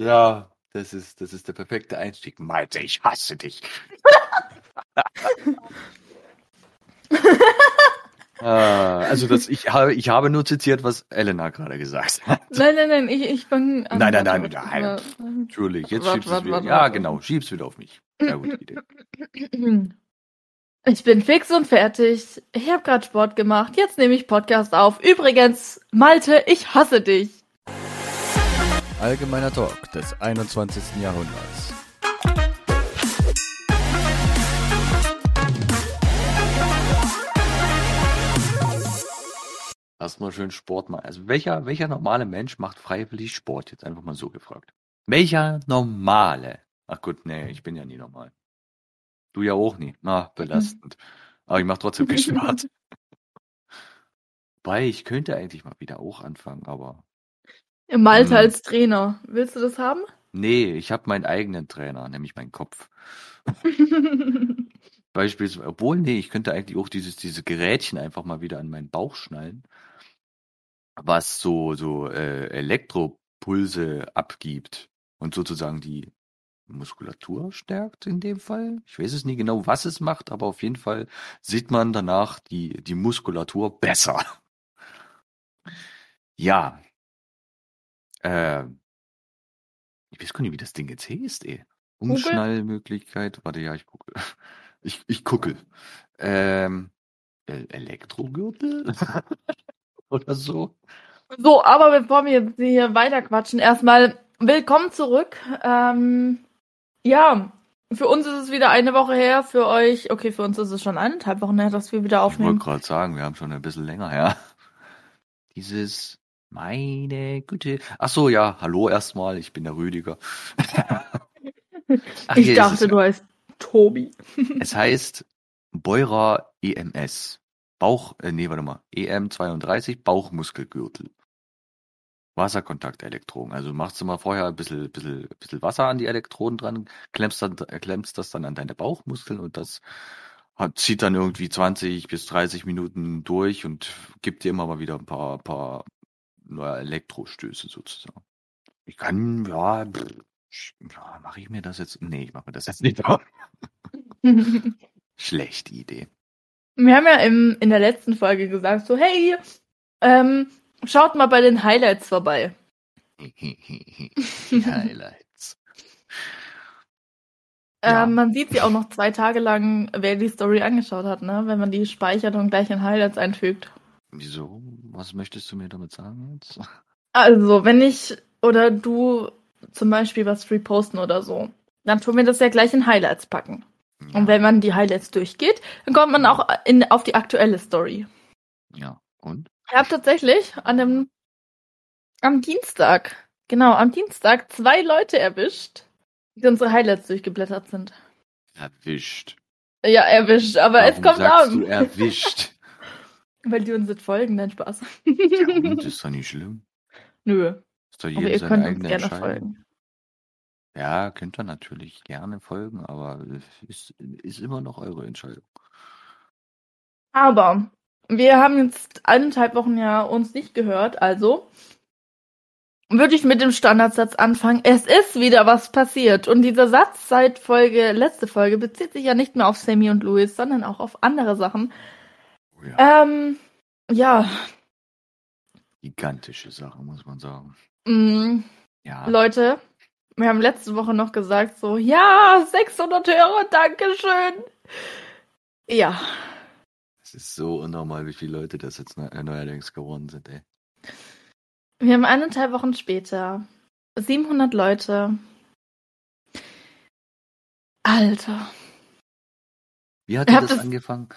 Ja, das ist, das ist der perfekte Einstieg. Malte, ich hasse dich. äh, also das, ich habe, ich habe nur zitiert, was Elena gerade gesagt hat. Nein, nein, nein, ich, ich an. Nein, nein, nein, nein, nein. Natürlich, jetzt wart, schiebst du es wieder. Wart, ja, genau, schieb's wieder auf mich. Sehr gute Idee. Ich bin fix und fertig. Ich habe gerade Sport gemacht. Jetzt nehme ich Podcast auf. Übrigens, Malte, ich hasse dich. Allgemeiner Talk des 21. Jahrhunderts. Erstmal schön Sport machen. Also welcher, welcher normale Mensch macht freiwillig Sport? Jetzt einfach mal so gefragt. Welcher normale? Ach gut, nee, ich bin ja nie normal. Du ja auch nie. Na, belastend. Aber ich mache trotzdem viel Sport. Wobei, ich könnte eigentlich mal wieder auch anfangen, aber. Im Malta hm. als Trainer. Willst du das haben? Nee, ich habe meinen eigenen Trainer, nämlich meinen Kopf. Beispielsweise, obwohl, nee, ich könnte eigentlich auch dieses, diese Gerätchen einfach mal wieder an meinen Bauch schnallen, was so, so äh, Elektropulse abgibt und sozusagen die Muskulatur stärkt in dem Fall. Ich weiß es nie genau, was es macht, aber auf jeden Fall sieht man danach die, die Muskulatur besser. Ja. Äh, ich weiß gar nicht, wie das Ding jetzt heißt, ey. Umschnallmöglichkeit. Warte, ja, ich gucke. Ich, ich gucke. Ähm, Elektrogürtel? Oder so. So, aber bevor wir jetzt hier weiterquatschen, erstmal willkommen zurück. Ähm, ja, für uns ist es wieder eine Woche her, für euch, okay, für uns ist es schon eineinhalb Wochen her, dass wir wieder aufnehmen. Ich wollte gerade sagen, wir haben schon ein bisschen länger her. Dieses, meine Güte. Ach so, ja, hallo erstmal, ich bin der Rüdiger. Ach, ich dachte, du heißt Tobi. es heißt Beurer EMS. Bauch, äh, nee, warte mal, EM32 Bauchmuskelgürtel. Wasserkontaktelektroden. Also machst du mal vorher ein bisschen, bisschen, bisschen Wasser an die Elektroden dran, klemmst, dann, äh, klemmst das dann an deine Bauchmuskeln und das hat, zieht dann irgendwie 20 bis 30 Minuten durch und gibt dir immer mal wieder ein paar, paar neue Elektrostöße sozusagen. Ich kann, ja, ja mache ich mir das jetzt? Nee, ich mache mir das jetzt nicht. Schlechte Idee. Wir haben ja im, in der letzten Folge gesagt, so, hey, ähm, Schaut mal bei den Highlights vorbei. Highlights. Äh, ja. man sieht sie auch noch zwei Tage lang, wer die Story angeschaut hat, ne? Wenn man die speichert und gleich in Highlights einfügt. Wieso? Was möchtest du mir damit sagen jetzt? Also, wenn ich oder du zum Beispiel was reposten oder so, dann tun wir das ja gleich in Highlights packen. Ja. Und wenn man die Highlights durchgeht, dann kommt man auch in, auf die aktuelle Story. Ja, und? Ich habe tatsächlich an dem am Dienstag, genau, am Dienstag zwei Leute erwischt, die unsere Highlights durchgeblättert sind. Erwischt. Ja, erwischt, aber Warum es kommt sagst an. Du erwischt. Weil die uns jetzt folgen, nein Spaß. ja, und ist doch nicht schlimm. Nö. Ist doch jedem aber ihr könnt uns gerne folgen. Ja, könnt ihr natürlich gerne folgen, aber ist, ist immer noch eure Entscheidung. Aber wir haben jetzt eineinhalb Wochen ja uns nicht gehört, also würde ich mit dem Standardsatz anfangen. Es ist wieder was passiert. Und dieser Satz seit Folge, letzte Folge, bezieht sich ja nicht nur auf Sammy und Louis, sondern auch auf andere Sachen. Oh ja. Ähm, ja. Gigantische Sache, muss man sagen. Mm, ja. Leute, wir haben letzte Woche noch gesagt, so, ja, 600 Hörer, Dankeschön. Ja, es ist so unnormal, wie viele Leute das jetzt neuerdings geworden sind, ey. Wir haben eineinhalb Wochen später 700 Leute. Alter. Wie hat das, das angefangen?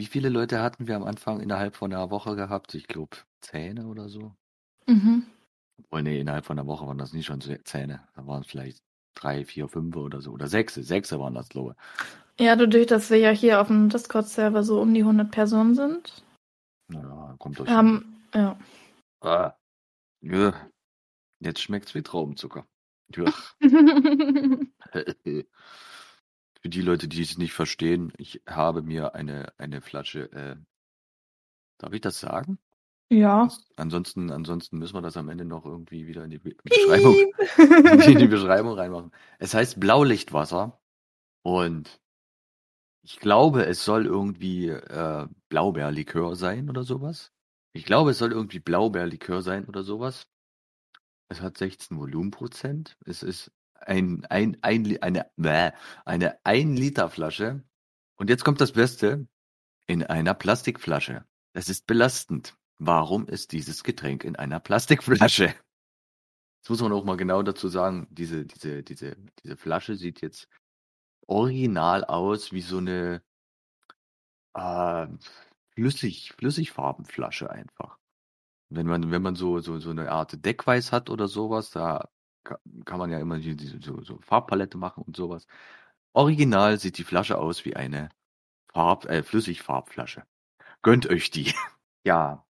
Wie viele Leute hatten wir am Anfang innerhalb von einer Woche gehabt? Ich glaube, Zähne oder so. Mhm. Obwohl, nee, innerhalb von einer Woche waren das nicht schon Zähne. Da waren es vielleicht drei, vier, fünf oder so. Oder sechs. Sechs waren das, glaube ich. Ja, dadurch, dass wir ja hier auf dem Discord-Server so um die 100 Personen sind. Ja, kommt euch. Haben, ja. Ah, ja. Jetzt schmeckt's wie Traubenzucker. Ja. Für die Leute, die es nicht verstehen, ich habe mir eine, eine Flasche, äh, darf ich das sagen? Ja. Ansonsten, ansonsten müssen wir das am Ende noch irgendwie wieder in die Be- Beschreibung, in die Beschreibung reinmachen. Es heißt Blaulichtwasser und ich glaube, es soll irgendwie äh, Blaubeerlikör sein oder sowas. Ich glaube, es soll irgendwie Blaubeerlikör sein oder sowas. Es hat 16 Volumenprozent. Es ist ein, ein, ein, eine, bäh, eine 1 Liter Flasche. Und jetzt kommt das Beste. In einer Plastikflasche. Das ist belastend. Warum ist dieses Getränk in einer Plastikflasche? Das muss man auch mal genau dazu sagen. Diese, diese, diese, diese Flasche sieht jetzt original aus wie so eine äh, flüssig, Flüssigfarbenflasche einfach. Wenn man, wenn man so, so, so eine Art Deckweiß hat oder sowas, da kann man ja immer die- so, so Farbpalette machen und sowas. Original sieht die Flasche aus wie eine Farb, äh, Flüssigfarbflasche. Gönnt euch die. ja.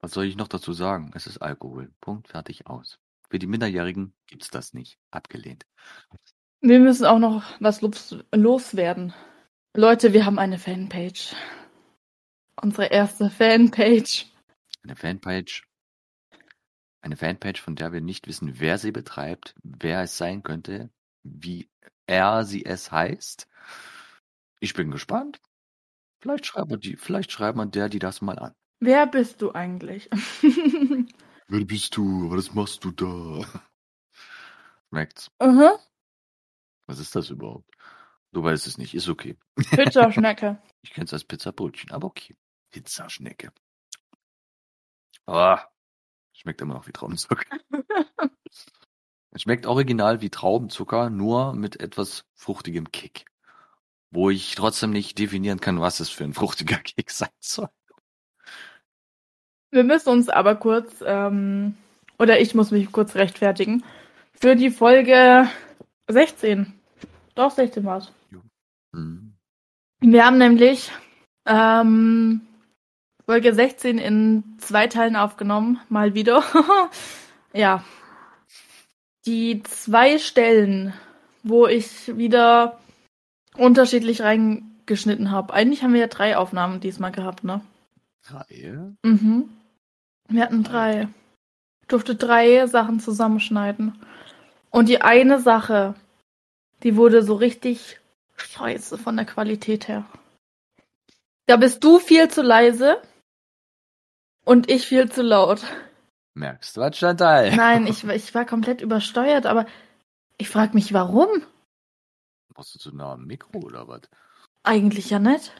Was soll ich noch dazu sagen? Es ist Alkohol. Punkt, fertig, aus. Für die Minderjährigen gibt's das nicht. Abgelehnt. Wir müssen auch noch was los loswerden. Leute, wir haben eine Fanpage. Unsere erste Fanpage. Eine Fanpage. Eine Fanpage, von der wir nicht wissen, wer sie betreibt, wer es sein könnte, wie er sie es heißt. Ich bin gespannt. Vielleicht schreibt man die, vielleicht schreibt man der, die das mal an. Wer bist du eigentlich? Wer bist du? Was machst du da? Schmeckt's? Aha. Was ist das überhaupt? Du weißt es nicht, ist okay. Pizzaschnecke. Ich kenne es als Pizzabrötchen, aber okay. Pizzaschnecke. Ah, schmeckt immer noch wie Traubenzucker. es schmeckt original wie Traubenzucker, nur mit etwas fruchtigem Kick. Wo ich trotzdem nicht definieren kann, was es für ein fruchtiger Kick sein soll. Wir müssen uns aber kurz, ähm, oder ich muss mich kurz rechtfertigen, für die Folge 16. Doch, 16 war's. Hm. Wir haben nämlich ähm, Folge 16 in zwei Teilen aufgenommen, mal wieder. ja. Die zwei Stellen, wo ich wieder unterschiedlich reingeschnitten habe. Eigentlich haben wir ja drei Aufnahmen diesmal gehabt, ne? Reihe? Mhm. Wir hatten drei. Ich durfte drei Sachen zusammenschneiden. Und die eine Sache, die wurde so richtig scheiße von der Qualität her. Da bist du viel zu leise und ich viel zu laut. Merkst du was, Chantal? Nein, ich, ich war komplett übersteuert, aber ich frage mich, warum? Brauchst du zu nah am Mikro oder was? Eigentlich ja nicht.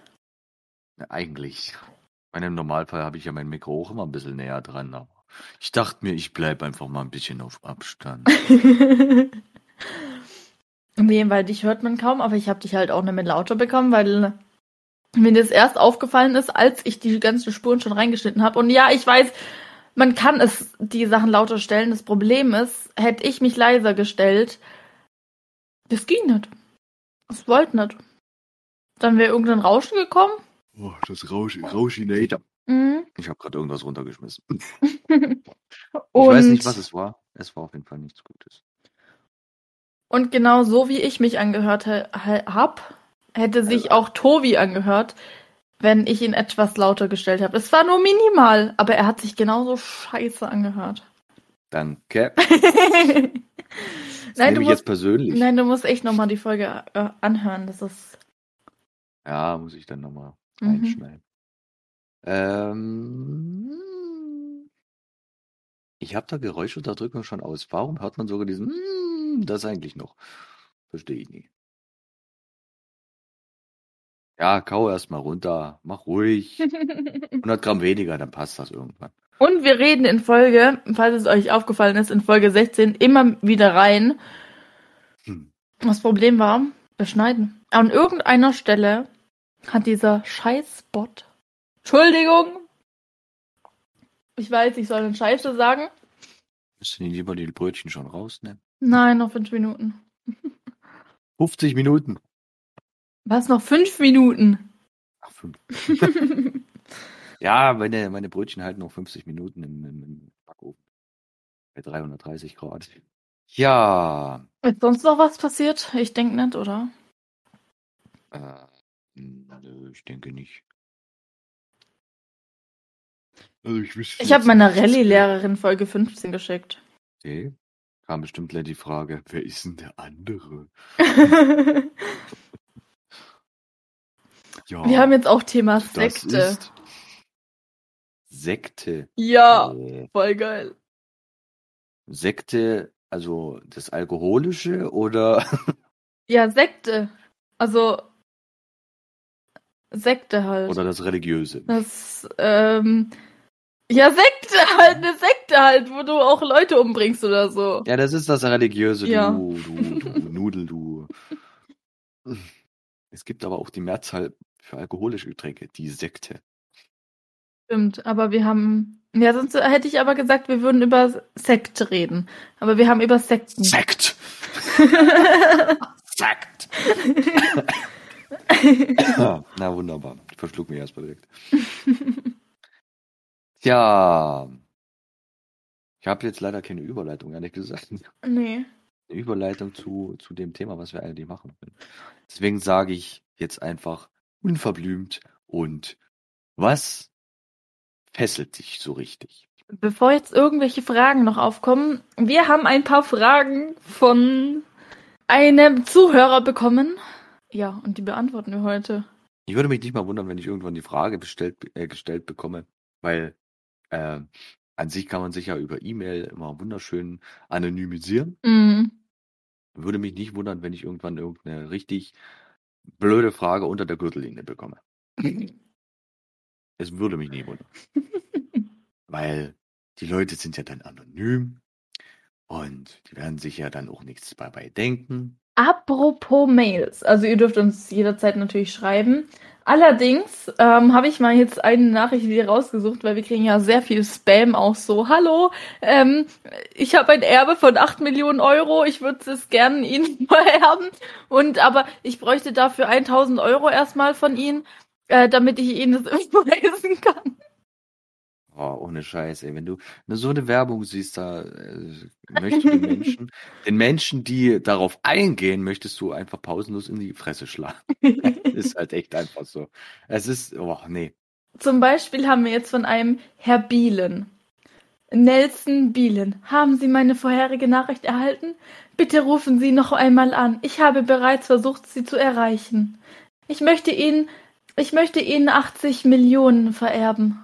Ja, eigentlich. Ich meine, Im Normalfall habe ich ja mein Mikro auch immer ein bisschen näher dran, aber ich dachte mir, ich bleibe einfach mal ein bisschen auf Abstand. nee, weil dich hört man kaum, aber ich habe dich halt auch nicht mehr lauter bekommen, weil mir das erst aufgefallen ist, als ich die ganzen Spuren schon reingeschnitten habe. Und ja, ich weiß, man kann es die Sachen lauter stellen. Das Problem ist, hätte ich mich leiser gestellt, das ging nicht. Das wollte nicht. Dann wäre irgendein Rauschen gekommen. Oh, das Rausch, Rauschinator. Mhm. Ich habe gerade irgendwas runtergeschmissen. Ich weiß nicht, was es war. Es war auf jeden Fall nichts Gutes. Und genau so wie ich mich angehört he- he- hab, hätte sich auch Tobi angehört, wenn ich ihn etwas lauter gestellt habe. Es war nur minimal, aber er hat sich genauso scheiße angehört. Danke. Nein, du musst, jetzt persönlich. nein, du musst echt nochmal die Folge äh, anhören. Das ist. Ja, muss ich dann nochmal Mhm. reinschneiden. Ähm, ich habe da Geräuschunterdrückung schon aus. Warum hört man sogar diesen das eigentlich noch? Verstehe ich nie. Ja, kau erst mal runter. Mach ruhig. 100 Gramm weniger, dann passt das irgendwann. Und wir reden in Folge, falls es euch aufgefallen ist, in Folge 16 immer wieder rein. Hm. Das Problem war, wir schneiden. An irgendeiner Stelle hat dieser Scheißbot. Entschuldigung. Ich weiß, ich soll eine Scheiße sagen. Müssen die lieber die Brötchen schon rausnehmen? Nein, noch fünf Minuten. 50 Minuten. Was, noch fünf Minuten? Ach, fünf. Ja, meine, meine Brötchen halten noch 50 Minuten im, im, im Backofen. Bei 330 Grad. Ja, Ist sonst noch was passiert? Ich denke nicht, oder? äh, nö, ich denke nicht. Also ich wüsste Ich habe meiner Rallye-Lehrerin Folge 15 geschickt. Okay. Kam bestimmt gleich die Frage, wer ist denn der andere? Ja, Wir haben jetzt auch Thema Sekte. Sekte. Ja, Äh, voll geil. Sekte, also das Alkoholische oder Ja, Sekte. Also Sekte halt. oder das Religiöse? Das, ähm, ja, Sekte halt, eine Sekte halt, wo du auch Leute umbringst oder so. Ja, das ist das Religiöse, Ja. du, du, du, Nudel, du. Es gibt aber auch die Mehrzahl für alkoholische Getränke, die Sekte. Stimmt, aber wir haben, ja, sonst hätte ich aber gesagt, wir würden über Sekte reden. Aber wir haben über Sekten. Sekt! Sekt! Na wunderbar. Ich verschluck mich erstmal direkt. Tja. Ich habe jetzt leider keine Überleitung, ehrlich gesagt. nee. Eine Überleitung zu, zu dem Thema, was wir eigentlich machen wollen. Deswegen sage ich jetzt einfach unverblümt und was fesselt dich so richtig? Bevor jetzt irgendwelche Fragen noch aufkommen, wir haben ein paar Fragen von einem Zuhörer bekommen. Ja, und die beantworten wir heute. Ich würde mich nicht mal wundern, wenn ich irgendwann die Frage bestellt, äh, gestellt bekomme, weil äh, an sich kann man sich ja über E-Mail immer wunderschön anonymisieren. Mhm. Würde mich nicht wundern, wenn ich irgendwann irgendeine richtig blöde Frage unter der Gürtellinie bekomme. Es würde mich nicht wundern. Weil die Leute sind ja dann anonym und die werden sich ja dann auch nichts dabei denken. Apropos Mails, also ihr dürft uns jederzeit natürlich schreiben. Allerdings ähm, habe ich mal jetzt eine Nachricht wieder rausgesucht, weil wir kriegen ja sehr viel Spam auch so. Hallo, ähm, ich habe ein Erbe von 8 Millionen Euro, ich würde es gerne Ihnen vererben. Und aber ich bräuchte dafür 1000 Euro erstmal von Ihnen, äh, damit ich Ihnen das überweisen kann. Oh, ohne Scheiß, ey. Wenn du so eine Werbung siehst, da äh, möchtest du den Menschen, den Menschen, die darauf eingehen, möchtest du einfach pausenlos in die Fresse schlagen. ist halt echt einfach so. Es ist, oh, nee. Zum Beispiel haben wir jetzt von einem Herr Bielen. Nelson Bielen. Haben Sie meine vorherige Nachricht erhalten? Bitte rufen Sie noch einmal an. Ich habe bereits versucht, Sie zu erreichen. Ich möchte Ihnen, ich möchte Ihnen 80 Millionen vererben.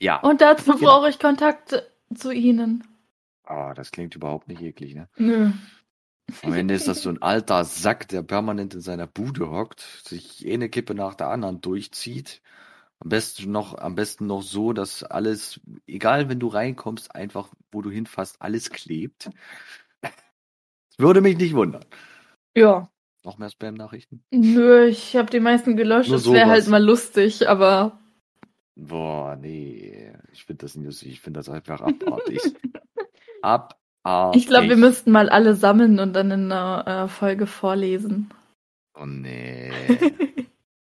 Ja. Und dazu Genau. brauche ich Kontakt zu Ihnen. Ah, das klingt überhaupt nicht eklig, ne? Nö. Am Ende ist das so ein alter Sack, der permanent in seiner Bude hockt, sich eine Kippe nach der anderen durchzieht. Am besten noch, am besten noch so, dass alles, egal wenn du reinkommst, einfach, wo du hinfasst, alles klebt. Würde mich nicht wundern. Ja. Noch mehr Spam-Nachrichten? Nö, ich habe die meisten gelöscht. Nur Das wäre halt mal lustig, aber Boah, nee. Ich finde das nicht lustig. Ich finde das einfach abartig. abartig. ich glaube, wir müssten mal alle sammeln und dann in einer äh, Folge vorlesen. Oh nee.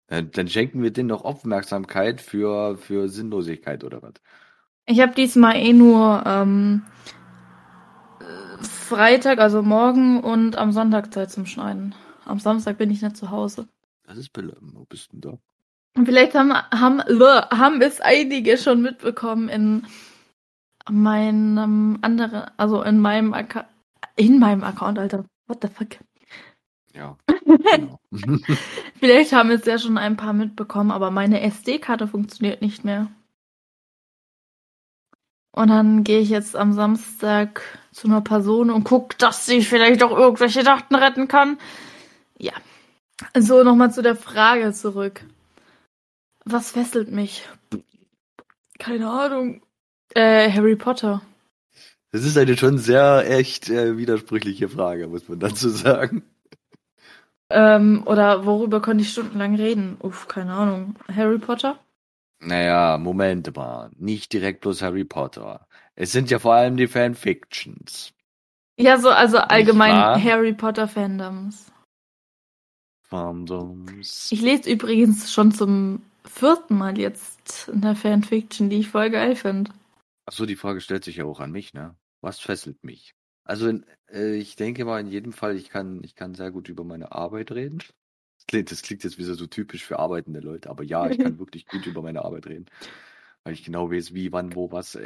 dann, dann schenken wir denen noch Aufmerksamkeit für, für Sinnlosigkeit oder was? Ich habe diesmal eh nur ähm, äh, Freitag, also morgen und am Sonntag Zeit zum Schneiden. Am Samstag bin ich nicht zu Hause. Das ist Bille. Wo bist du denn da? Und vielleicht haben, haben, haben es einige schon mitbekommen in meinem anderen, also in meinem Account, in meinem Account, Alter. What the fuck? Ja. Genau. Vielleicht haben es ja schon ein paar mitbekommen, aber meine SD-Karte funktioniert nicht mehr. Und dann gehe ich jetzt am Samstag zu einer Person und gucke, dass sie vielleicht auch irgendwelche Daten retten kann. Ja. So, nochmal zu der Frage zurück. Was fesselt mich? Keine Ahnung. Äh, Harry Potter. Das ist eine schon sehr echt äh, widersprüchliche Frage, muss man dazu sagen. Ähm, oder worüber konnte ich stundenlang reden? Uff, keine Ahnung. Harry Potter? Naja, Moment mal. Nicht direkt bloß Harry Potter. Es sind ja vor allem die Fanfictions. Ja, so, also allgemein? Harry Potter Fandoms. Fandoms. Ich lese übrigens schon zum vierten Mal jetzt eine Fanfiction, die ich voll geil finde. Achso, die Frage stellt sich ja auch an mich, ne? Was fesselt mich? Also in, äh, ich denke mal in jedem Fall, ich kann, ich kann sehr gut über meine Arbeit reden. Das klingt, das klingt jetzt wieder so typisch für arbeitende Leute, aber ja, ich kann wirklich gut über meine Arbeit reden. weil ich genau weiß, wie, wann, wo, was,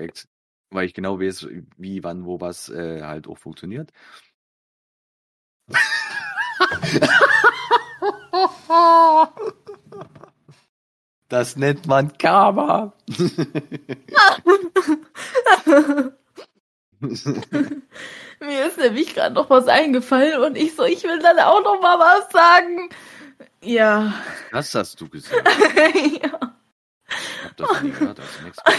weil ich genau weiß, wie, wann, wo, was äh, halt auch funktioniert. Das nennt man Karma. Mir ist nämlich gerade noch was eingefallen und ich so, ich will dann auch noch mal was sagen. Ja. Das hast du gesagt. ja. Ich hab das nie gehört. Das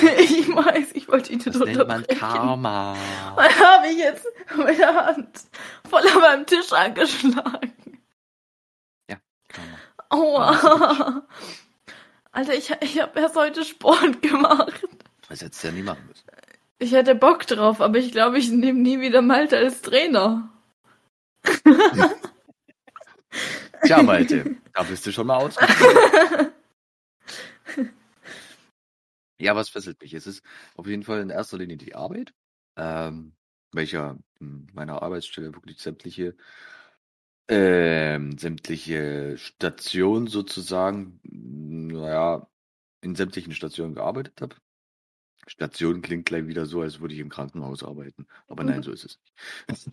Ich weiß, ich wollte ihn nicht Das nennt man. Karma. Dann habe ich jetzt mit der Hand voll an meinem Tisch angeschlagen. Karma. Aua. Alter, ich, ich habe erst heute Sport gemacht. Das hättest du ja nie machen müssen. Ich hätte Bock drauf, aber ich glaube, ich nehme nie wieder Malte als Trainer. Tja, Malte, da bist du schon mal ausgegangen. Ja, was fesselt mich? Es ist auf jeden Fall in erster Linie die Arbeit, ähm, welcher in meiner Arbeitsstelle wirklich sämtliche, ähm, sämtliche Stationen sozusagen, naja, in sämtlichen Stationen gearbeitet habe. Station klingt gleich wieder so, als würde ich im Krankenhaus arbeiten. Aber nein, so ist es nicht.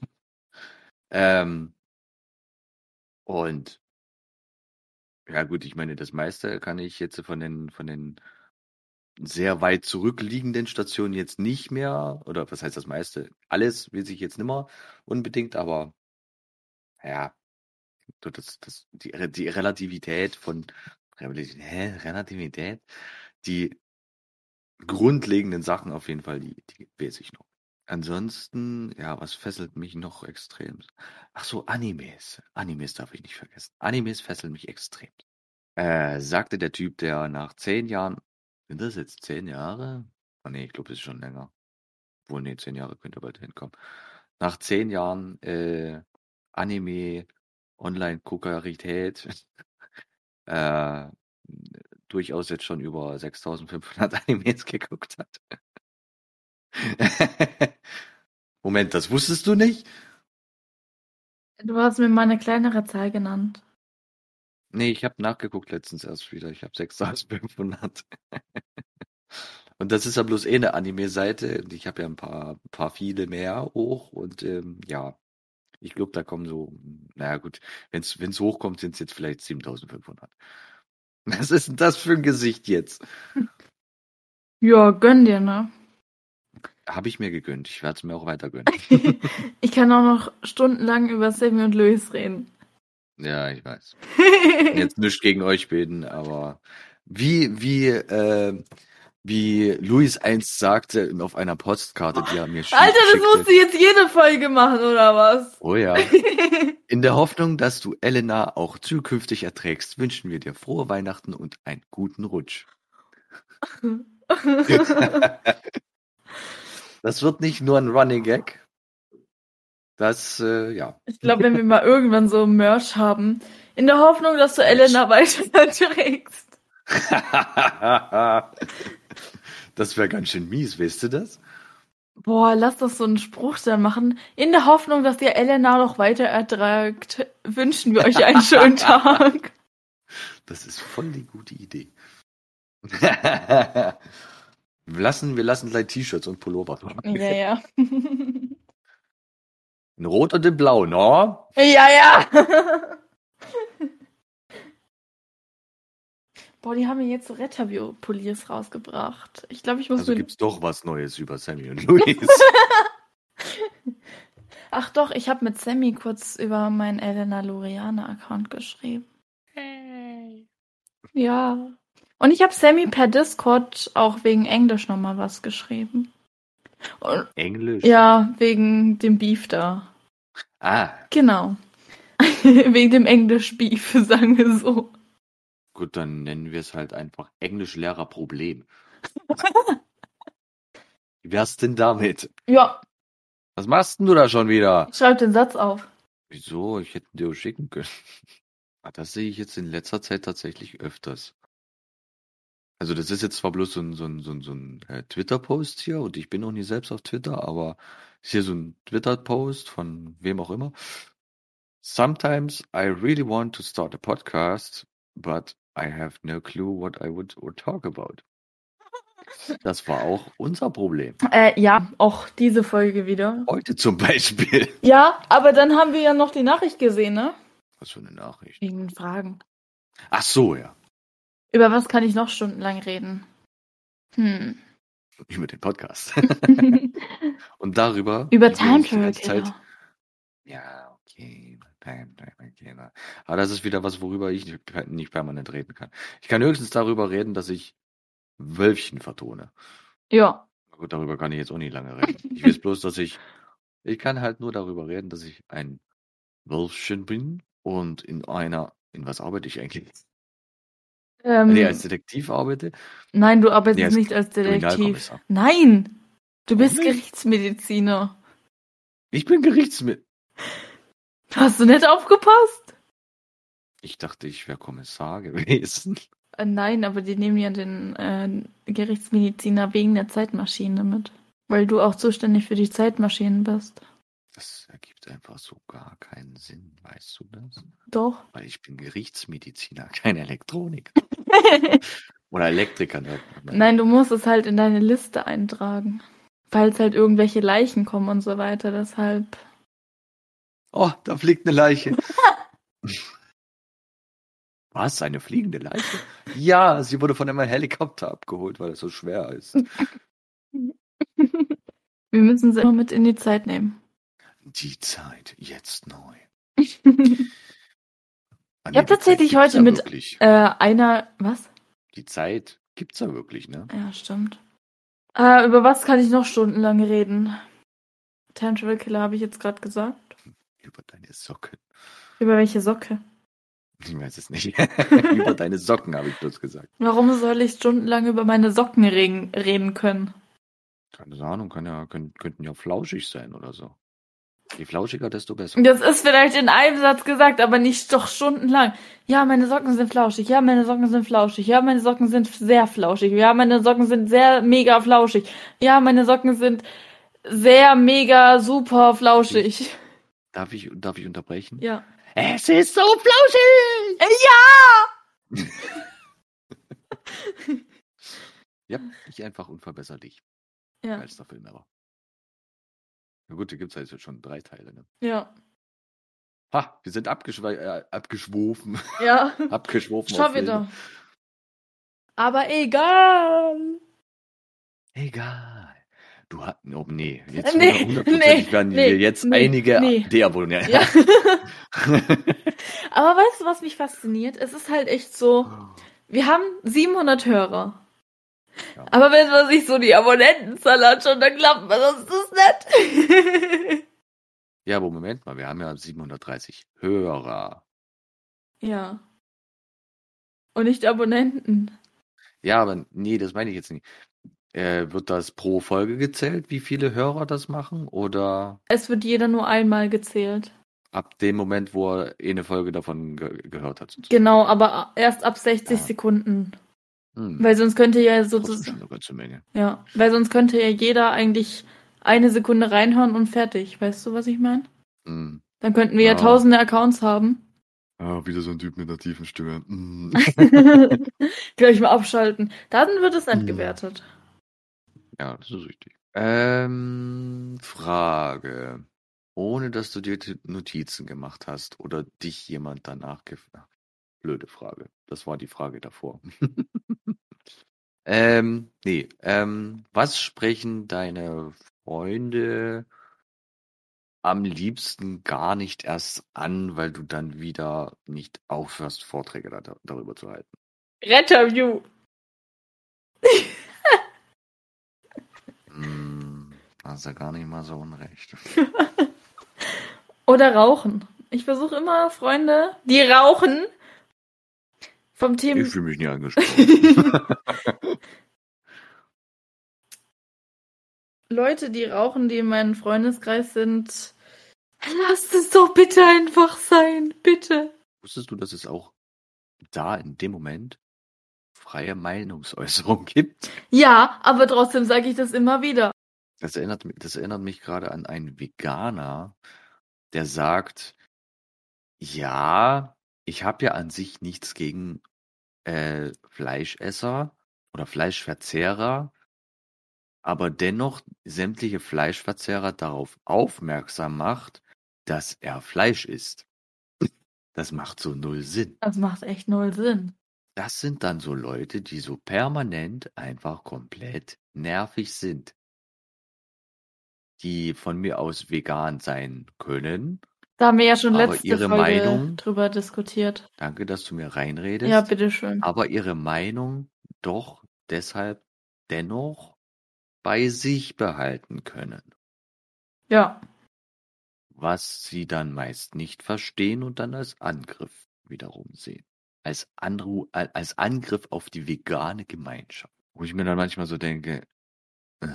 ähm, und ja gut, ich meine, das meiste kann ich jetzt von den, von den sehr weit zurückliegenden Stationen jetzt nicht mehr, oder was heißt das meiste? Alles will sich jetzt nimmer unbedingt, aber ja, das, das, die, die Relativität von Relativität, hä? Relativität, die grundlegenden Sachen auf jeden Fall, die, die weiß ich noch. Ansonsten, ja, was fesselt mich noch extrem? Ach so, Animes. Animes darf ich nicht vergessen. Animes fesseln mich extrem. Äh, sagte der Typ, der nach zehn Jahren, sind das jetzt zehn Jahre? Oh nee, ich glaube, es ist schon länger. Wohl, nee, zehn Jahre könnte bald hinkommen. Nach zehn Jahren äh, Anime, Online-Guckerität, äh, durchaus jetzt schon über 6500 Animes geguckt hat. Moment, das wusstest du nicht? Du hast mir mal eine kleinere Zahl genannt. Nee, ich habe nachgeguckt letztens erst wieder. Ich habe 6500. Und das ist ja bloß eh eine Anime-Seite. Und ich habe ja ein paar, paar viele mehr hoch. Und ähm, ja, ich glaube, da kommen so, naja gut, wenn es hochkommt, sind es jetzt vielleicht 7500. Was ist denn das für ein Gesicht jetzt? Ja, gönn dir, ne? Habe ich mir gegönnt. Ich werde es mir auch weiter gönnen. ich kann auch noch stundenlang über Sammy und Louis reden. ja, ich weiß. Jetzt nichts gegen euch beten, aber wie, wie, äh, wie Luis einst sagte auf einer Postkarte, die er mir schick- Alter, das schickte. musst du jetzt jede Folge machen, oder was? Oh ja. In der Hoffnung, dass du Elena auch zukünftig erträgst, wünschen wir dir frohe Weihnachten und einen guten Rutsch. Das wird nicht nur ein Running Gag. Das, äh, ja. ich glaube, wenn wir mal irgendwann so Merch haben, in der Hoffnung, dass du Elena weiter trägst. Das wäre ganz schön mies, weißt du das? Boah, lass doch so einen Spruch dann machen. In der Hoffnung, dass ihr Elena noch weiter ertragt, wünschen wir euch einen schönen Tag. Das ist voll die gute Idee. wir lassen, wir lassen gleich T-Shirts und Pullover. Ja, ja. In Rot und in Blau, no? Ja, ja. Boah, die haben mir jetzt so Retterview-Poliers rausgebracht. Ich glaube, ich muss Also gibt's doch was Neues über Sammy und Luis. Ach doch, ich habe mit Sammy kurz über meinen Elena Loriana-Account geschrieben. Ja. Und ich habe Sammy per Discord auch wegen Englisch nochmal was geschrieben. Und, Englisch? ja, wegen dem Beef da. Ah, Genau. wegen dem Englisch-Beef, sagen wir so. Gut, dann nennen wir es halt einfach Englischlehrerproblem. Wie wär's denn damit? Ja, Was machst denn du da schon wieder? ich schreibe den Satz auf. Wieso? Ich hätte dir schicken können. Ah, Das sehe ich jetzt in letzter Zeit tatsächlich öfters. Also das ist jetzt zwar bloß so ein, so ein, so ein, so ein äh, Twitter-Post hier und ich bin noch nie selbst auf Twitter, aber ist hier so ein Twitter-Post von wem auch immer. Sometimes I really want to start a podcast, but I have no clue what I would, talk about. Das war auch unser Problem. Äh, ja, auch diese Folge wieder. Heute zum Beispiel. Ja, aber dann haben wir ja noch die Nachricht gesehen, ne? Was für eine Nachricht. Wegen Fragen. Ach so, ja. Über was kann ich noch stundenlang reden? Hm. Über den Podcast. Und darüber. Über Time Travel Killer. Ja, okay. Time Travel Killer. Aber das ist wieder was, worüber ich nicht, permanent reden kann. Ich kann höchstens darüber reden, dass ich Wölfchen vertone. Ja. Gut, darüber kann ich jetzt auch nicht lange reden. Ich weiß bloß, dass ich. Ich kann halt nur darüber reden, dass ich ein Wölfchen bin und in einer. In was arbeite ich eigentlich? Ähm, Nee, als Detektiv arbeite. nein, du arbeitest Nee, als nicht als Detektiv. Nein! Du bist? Gerichtsmediziner. Ich bin Gerichtsmit. Hast du nicht aufgepasst? Ich dachte, ich wäre Kommissar gewesen. Äh, nein, aber die nehmen ja den äh, Gerichtsmediziner wegen der Zeitmaschine mit. Weil du auch zuständig für die Zeitmaschinen bist. Das ergibt einfach so gar keinen Sinn, weißt du das? Doch. Weil ich bin Gerichtsmediziner, kein Elektroniker. Oder Elektriker. ne? Nein, du musst es halt in deine Liste eintragen. Falls halt irgendwelche Leichen kommen und so weiter, deshalb. Oh, da fliegt eine Leiche. Was? Eine fliegende Leiche? Ja, sie wurde von einem Helikopter abgeholt, weil es so schwer ist. Wir müssen sie immer mit in die Zeit nehmen. Die Zeit, jetzt neu. Ich hab die Zeit tatsächlich heute mit- Wirklich. äh, einer. Was? Die Zeit gibt's ja wirklich, ne? Ja, stimmt. Äh, über was kann ich noch stundenlang reden? Time Travel Killer habe ich jetzt gerade gesagt. Über deine Socken. Über welche Socke? Ich weiß es nicht. Über deine Socken habe ich bloß gesagt. Warum soll ich stundenlang über meine Socken reden, reden können? Keine Ahnung, kann ja, können, könnten ja flauschig sein oder so. Je flauschiger, desto besser. Das ist vielleicht in einem Satz gesagt, aber nicht doch stundenlang. Ja, meine Socken sind flauschig. Ja, meine Socken sind flauschig. Ja, meine Socken sind sehr flauschig. Ja, meine Socken sind sehr mega flauschig. Ja, meine Socken sind sehr mega super flauschig. Darf ich, darf ich unterbrechen? Ja. Es ist so flauschig! Ja! Ja, ich einfach unverbesserlich. Ja, Geilster Film aber. Na gut, hier gibt's ja jetzt schon drei Teile, ne? ja, Ha, wir sind abgeschwe äh, abgeschwofen. ja. abgeschwofen. Filme. wieder. Aber egal. Egal. Du hast, oh nee, jetzt Nee, nee, werden nee, wir jetzt nee, einige nee. deabonnieren. Ja. Aber weißt du, was mich fasziniert? Es ist halt echt so, wir haben 700 Hörer. Ja. Aber wenn man sich so die Abonnentenzahl anschaut, dann glaubt man, das ist nett. ja, aber Moment mal, wir haben ja 730 Hörer. ja. Und nicht Abonnenten. Ja, aber nee, das meine ich jetzt nicht. Äh, wird das pro Folge gezählt, wie viele Hörer das machen? Oder Es wird jeder nur einmal gezählt. ab dem Moment, wo er eh eine Folge davon ge gehört hat? sozusagen? Genau, aber erst ab 60 Ah. Sekunden. Hm, Weil sonst könnte ja sozusagen. schon eine ganze Menge. Ja, weil sonst könnte ja jeder eigentlich eine Sekunde reinhören und fertig. Weißt du, was ich meine? Hm. Dann könnten wir ja Ja. tausende Accounts haben. Ah, wieder so ein Typ mit einer tiefen Stimme. Hm. Gleich mal abschalten. Dann wird es Hm. entgewertet. Ja, das ist richtig. Ähm, Frage. Ohne dass du dir Notizen gemacht hast oder dich jemand danach gefragt. Blöde Frage. Das war die Frage davor. ähm, nee, ähm, was sprechen deine Freunde am liebsten gar nicht erst an, weil du dann wieder nicht aufhörst, Vorträge da, darüber zu halten? Retterview. Hm, hast ja gar nicht mal so unrecht. Oder Rauchen. Ich versuche immer Freunde, die rauchen, vom Thema. Ich fühle mich nie angesprochen. Leute, die rauchen, die in meinem Freundeskreis sind. Lasst es doch bitte einfach sein, bitte. Wusstest du, dass es auch da in dem Moment freie Meinungsäußerung gibt? Ja, aber trotzdem sage ich das immer wieder. Das erinnert, das erinnert mich gerade an einen Veganer, der sagt, ja, ich habe ja an sich nichts gegen äh, Fleischesser oder Fleischverzehrer, aber dennoch sämtliche Fleischverzehrer darauf aufmerksam macht, dass er Fleisch isst. Das macht so null Sinn. Das macht echt null Sinn. Das sind dann so Leute, die so permanent einfach komplett nervig sind. Die von mir aus vegan sein können. Da haben wir ja schon letzte ihre Folge Meinung- drüber diskutiert. Danke, dass du mir reinredest. Ja, bitteschön. aber ihre Meinung doch deshalb dennoch bei sich behalten können. Ja. was sie dann meist nicht verstehen und dann als Angriff wiederum sehen. Als, Anru als Angriff auf die vegane Gemeinschaft. Wo ich mir dann manchmal so denke, äh,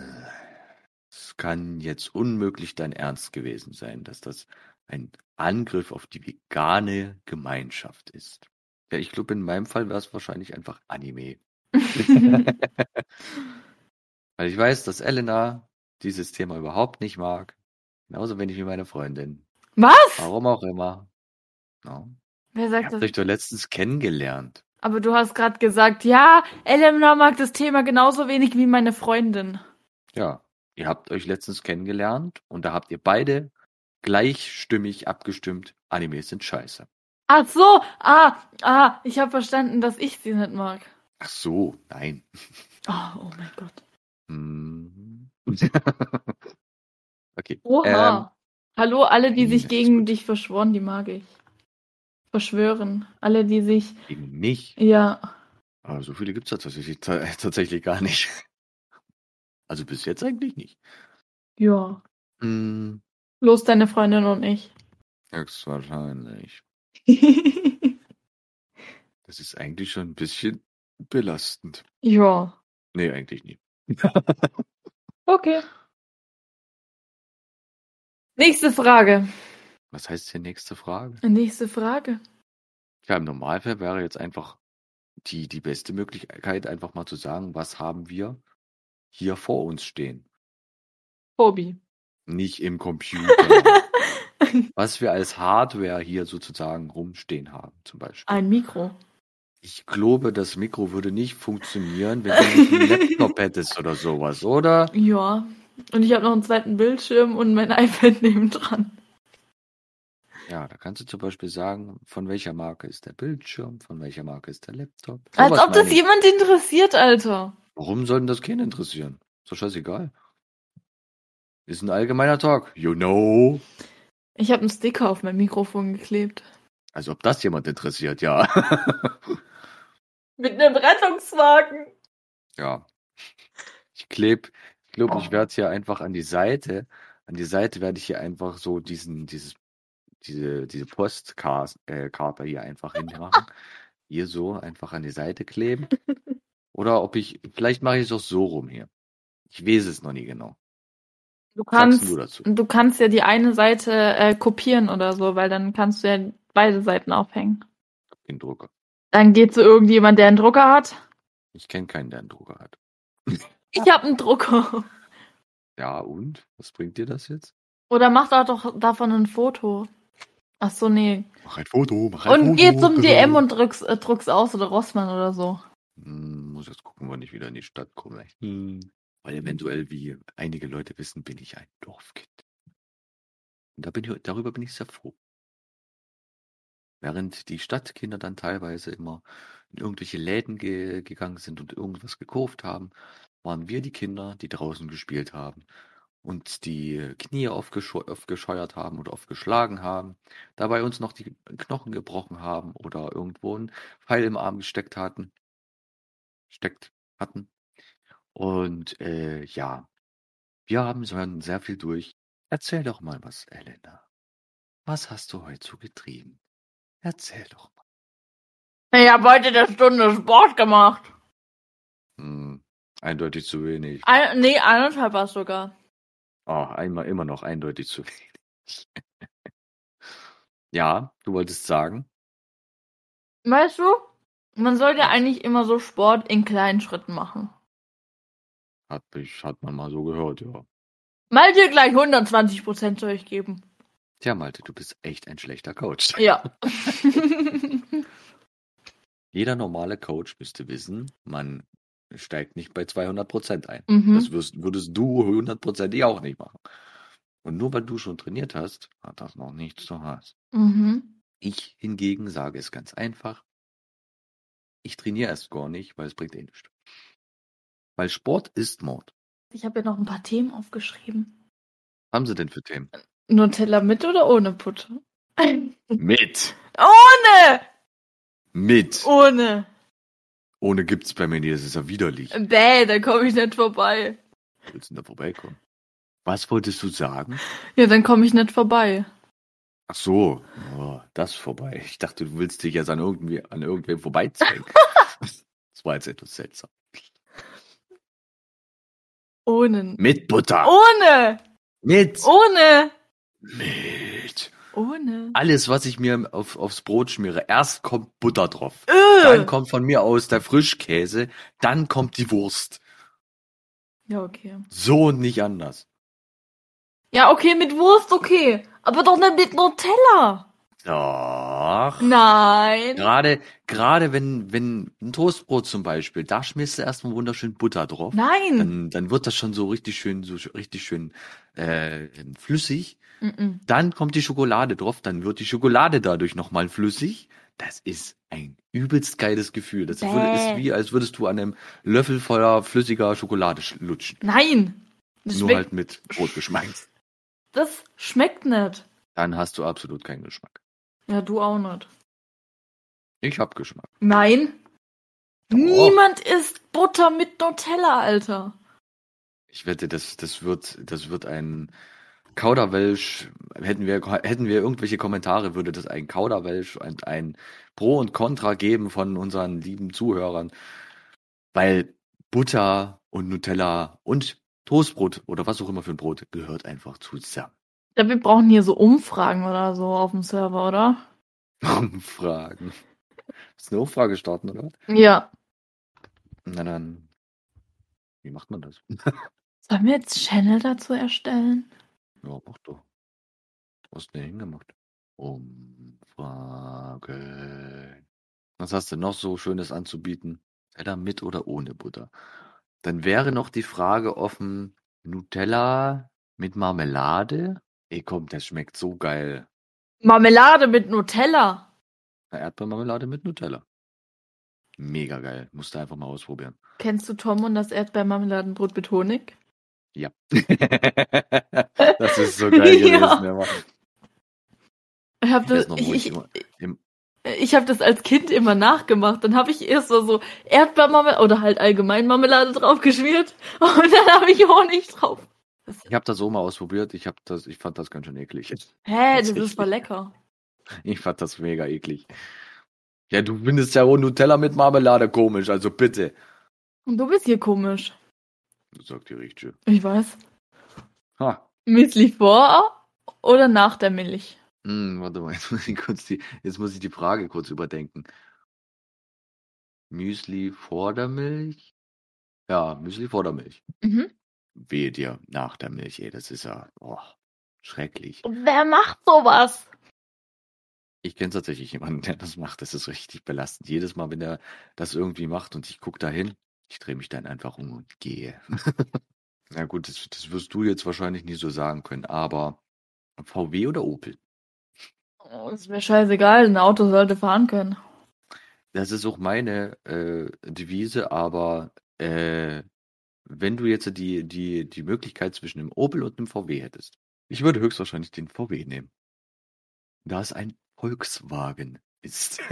es kann jetzt unmöglich dein Ernst gewesen sein, dass das ein Angriff auf die vegane Gemeinschaft ist. Ja, ich glaube, in meinem Fall wäre es wahrscheinlich einfach Anime. Weil ich weiß, dass Elena dieses Thema überhaupt nicht mag. Genauso wenig wie meine Freundin. Was? Warum auch immer. Ja. Wer sagt habt das? euch doch letztens kennengelernt. Aber du hast gerade gesagt, ja, Eleanor mag das Thema genauso wenig wie meine Freundin. Ja. Ihr habt euch letztens kennengelernt und da habt ihr beide gleichstimmig abgestimmt, Animes sind scheiße. Ach so, ah, ah, ich habe verstanden, dass ich sie nicht mag. Ach so, nein. Oh, oh mein Gott. Hm. okay. Oha. Ähm, Hallo, alle, die sich gegen dich verschworen, die mag ich. Verschwören. Alle, die sich, gegen mich. ja. Aber so viele gibt's tatsächlich, ta- tatsächlich gar nicht. Also bis jetzt eigentlich nicht. Ja. Hm, Los, deine Freundin und ich. höchstwahrscheinlich. Das ist eigentlich schon ein bisschen belastend. ja. Nee, eigentlich nicht. Okay. Nächste Frage. Was heißt hier nächste Frage? Nächste Frage. Ja, im Normalfall wäre jetzt einfach die, die beste Möglichkeit, einfach mal zu sagen, was haben wir hier vor uns stehen? Hobby. Nicht im Computer. was wir als Hardware hier sozusagen rumstehen haben, zum Beispiel. Ein Mikro. Ich glaube, das Mikro würde nicht funktionieren, wenn du nicht einen Laptop hättest oder sowas, oder? Ja. Und ich habe noch einen zweiten Bildschirm und mein iPad nebendran. Ja, da kannst du zum Beispiel sagen, von welcher Marke ist der Bildschirm, von welcher Marke ist der Laptop. Als Sowas ob das ich. jemand interessiert, Alter. Warum soll denn das keinen interessieren? Ist doch scheißegal. Ist ein allgemeiner Talk. You know. Ich habe einen Sticker auf mein Mikrofon geklebt. Also ob das jemand interessiert, ja. Mit einem Rettungswagen. ja. Ich kleb, ich glaube, ich Oh. werde hier einfach an die Seite, an die Seite werde ich hier einfach so diesen, dieses, diese, diese Postkarte äh, hier einfach hinmachen. hier so einfach an die Seite kleben. Oder ob ich, vielleicht mache ich es auch so rum hier. Ich weiß es noch nie genau. Du Was sagst kannst, du dazu? du kannst ja die eine Seite äh, kopieren oder so, weil dann kannst du ja beide Seiten aufhängen. Den Drucker. Dann geht zu irgendjemand, der einen Drucker hat. Ich kenne keinen, der einen Drucker hat. Ich habe einen Drucker. Ja, und? Was bringt dir das jetzt? Oder mach doch doch davon ein Foto. Ach so, nee. Mach ein Foto, mach ein Und Foto. geh zum bitte. DM und drück's, äh, druck's aus oder Rossmann oder so. Hm, muss jetzt gucken, wann ich wieder in die Stadt komme. Hm. Weil eventuell, wie einige Leute wissen, bin ich ein Dorfkind. Und da bin ich, darüber bin ich sehr froh. Während die Stadtkinder dann teilweise immer in irgendwelche Läden ge gegangen sind und irgendwas gekauft haben, waren wir die Kinder, die draußen gespielt haben und die Knie aufgesche aufgescheuert haben oder aufgeschlagen haben, dabei uns noch die Knochen gebrochen haben oder irgendwo einen Pfeil im Arm gesteckt hatten, steckt hatten. Und äh, ja, wir haben schon sehr viel durch. Erzähl doch mal was, Elena. Was hast du heute so getrieben? Erzähl doch mal. Ich habe heute eine Stunde Sport gemacht. Hm, eindeutig zu wenig. Ein, nee, eineinhalb war sogar. Oh, einmal immer noch eindeutig zu wenig. ja, du wolltest sagen. Weißt du, man sollte eigentlich immer so Sport in kleinen Schritten machen. Hat, mich, hat man mal so gehört, ja. Mal dir gleich 120% durchgeben. Tja, Malte, du bist echt ein schlechter Coach. Ja. Jeder normale Coach müsste wissen, man steigt nicht bei 200 Prozent ein. Mhm. Das wirst, würdest du hundertprozentig auch nicht machen. Und nur weil du schon trainiert hast, hat das noch nichts zu heißen. Mhm. Ich hingegen sage es ganz einfach. Ich trainiere erst gar nicht, weil es bringt eh nichts. Weil Sport ist Mord. Ich habe ja noch ein paar Themen aufgeschrieben. Haben sie denn für Themen? Nutella mit oder ohne Butter? Mit. Ohne! Mit. Ohne. Ohne gibt's bei mir nicht, das ist ja widerlich. Bäh, da komme ich nicht vorbei. Willst du denn da vorbeikommen? Was wolltest du sagen? Ja, dann komme ich nicht vorbei. Ach so, oh, das vorbei. Ich dachte, du willst dich jetzt an irgendwie an irgendwem vorbeizwängen. das war jetzt etwas seltsam. Ohne. Mit Butter. Ohne! Mit. Ohne! Mit. Ohne. Alles, was ich mir auf, aufs Brot schmiere, erst kommt Butter drauf. Äh. Dann kommt von mir aus der Frischkäse, dann kommt die Wurst. Ja, okay. So und nicht anders. Ja, okay, mit Wurst okay. Aber doch nicht mit Nutella. Doch. Nein. Gerade, gerade wenn, wenn ein Toastbrot zum Beispiel, da schmierst du erstmal wunderschön Butter drauf. Nein. Dann, dann wird das schon so richtig schön, so richtig schön äh, flüssig. Mm-mm. Dann kommt die Schokolade drauf, dann wird die Schokolade dadurch nochmal flüssig. Das ist ein übelst geiles Gefühl. Das würde, ist wie, als würdest du an einem Löffel voller flüssiger Schokolade sch- lutschen. Nein. Das Nur halt mit Brotgeschmack. Das schmeckt nicht. Dann hast du absolut keinen Geschmack. Ja, du auch nicht. Ich hab Geschmack. Nein. Doch. Niemand isst Butter mit Nutella, Alter. Ich wette, das, das wird, das wird ein Kauderwelsch. Hätten wir, hätten wir irgendwelche Kommentare, würde das ein Kauderwelsch und ein Pro und Contra geben von unseren lieben Zuhörern. Weil Butter und Nutella und Toastbrot oder was auch immer für ein Brot gehört einfach zusammen. Ja, wir brauchen hier so Umfragen oder so auf dem Server, oder? Umfragen. Du eine Umfrage starten, oder? Ja. Na dann. Wie macht man das? Sollen wir jetzt Channel dazu erstellen? Ja, mach doch. Was hast du denn hingemacht? Umfrage. Was hast du noch so Schönes anzubieten? Nutella mit oder ohne Butter? Dann wäre noch die Frage offen, Nutella mit Marmelade? Ey, komm, das schmeckt so geil. Marmelade mit Nutella. Eine Erdbeermarmelade mit Nutella. Mega geil. Musst du einfach mal ausprobieren. Kennst du Tom und das Erdbeermarmeladenbrot mit Honig? Ja. das ist so geil gewesen. Ja. Ja. Ich habe weiß das, noch, ich, ich im, ich hab das als Kind immer nachgemacht. Dann habe ich erst mal so Erdbeermarmelade oder halt allgemein Marmelade draufgeschmiert und dann habe ich Honig drauf. ich habe das so mal ausprobiert. Ich hab das, ich fand das ganz schön eklig. Hä, das ist Tatsächlich. voll lecker. Ich fand das mega eklig. Ja, du findest ja auch Nutella mit Marmelade komisch, also bitte. Und du bist hier komisch. Sagt die Richtige. Ich weiß. Ha. Müsli vor oder nach der Milch? Hm, warte mal, jetzt muss ich kurz die, jetzt muss ich die Frage kurz überdenken. Müsli vor der Milch? Ja, Müsli vor der Milch. Mhm. Wehe dir nach der Milch, ey, das ist ja oh, schrecklich. Wer macht sowas? Ich kenne tatsächlich jemanden, der das macht. Das ist richtig belastend. Jedes Mal, wenn er das irgendwie macht und ich gucke dahin, ich drehe mich dann einfach um und gehe. Na gut, das, das wirst du jetzt wahrscheinlich nie so sagen können, aber VW oder Opel? Oh, ist mir scheißegal, ein Auto sollte fahren können. Das ist auch meine äh, Devise, aber äh, wenn du jetzt die, die, die Möglichkeit zwischen einem Opel und einem VW hättest, ich würde höchstwahrscheinlich den VW nehmen. Da es ein Volkswagen ist.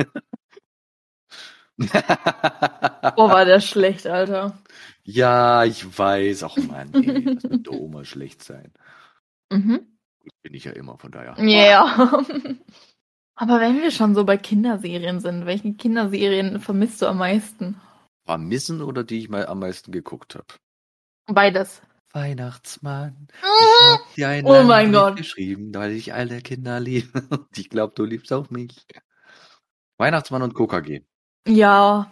Oh, war der schlecht, Alter. Ja, ich weiß. Ach man, ey, das wird doch immer schlecht sein. Mhm. Bin ich ja immer, von daher. Ja. Aber wenn wir schon so bei Kinderserien sind, welche Kinderserien vermisst du am meisten? Vermissen oder die ich mal am meisten geguckt habe? Beides. Weihnachtsmann, ich hab dir Oh mein Brief Gott. geschrieben, weil ich alle Kinder liebe. Und ich glaube, du liebst auch mich. Weihnachtsmann und KKG. Ja.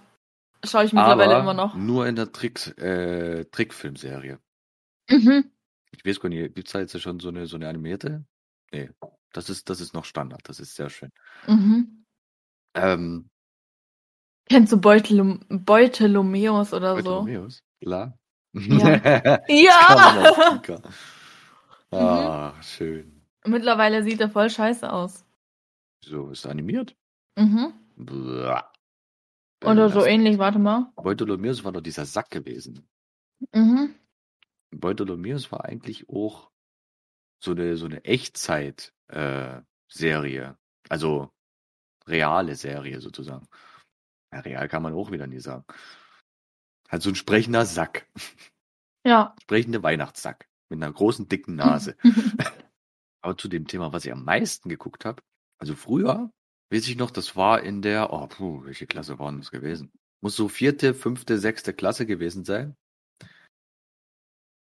Schaue ich mittlerweile Aber immer noch. nur in der Tricks, äh, Trickfilmserie. Mhm. Ich weiß gar nicht, gibt's da jetzt schon so eine, so eine animierte? Nee, das ist, das ist noch Standard. Das ist sehr schön. Mhm. Ähm, Kennst du Beutelum Beutelomeus oder so? Bartholomäus? Klar. Ja. Ja! Kika. Ah, schön. Mittlerweile sieht er voll scheiße aus. So, ist er animiert? Mhm. Blah. Oder so Belastend. ähnlich, warte mal. Beutolomeus war doch dieser Sack gewesen. Mhm. Beutolomeus war eigentlich auch so eine, so eine Echtzeit-Serie. also reale Serie sozusagen. Ja, real kann man auch wieder nie sagen. Halt so ein sprechender Sack. Ja. Sprechende Weihnachtssack. Mit einer großen, dicken Nase. Aber zu dem Thema, was ich am meisten geguckt habe, also früher, weiß ich noch, das war in der, oh, puh, welche Klasse waren das gewesen? Muss so vierte, fünfte, sechste Klasse gewesen sein.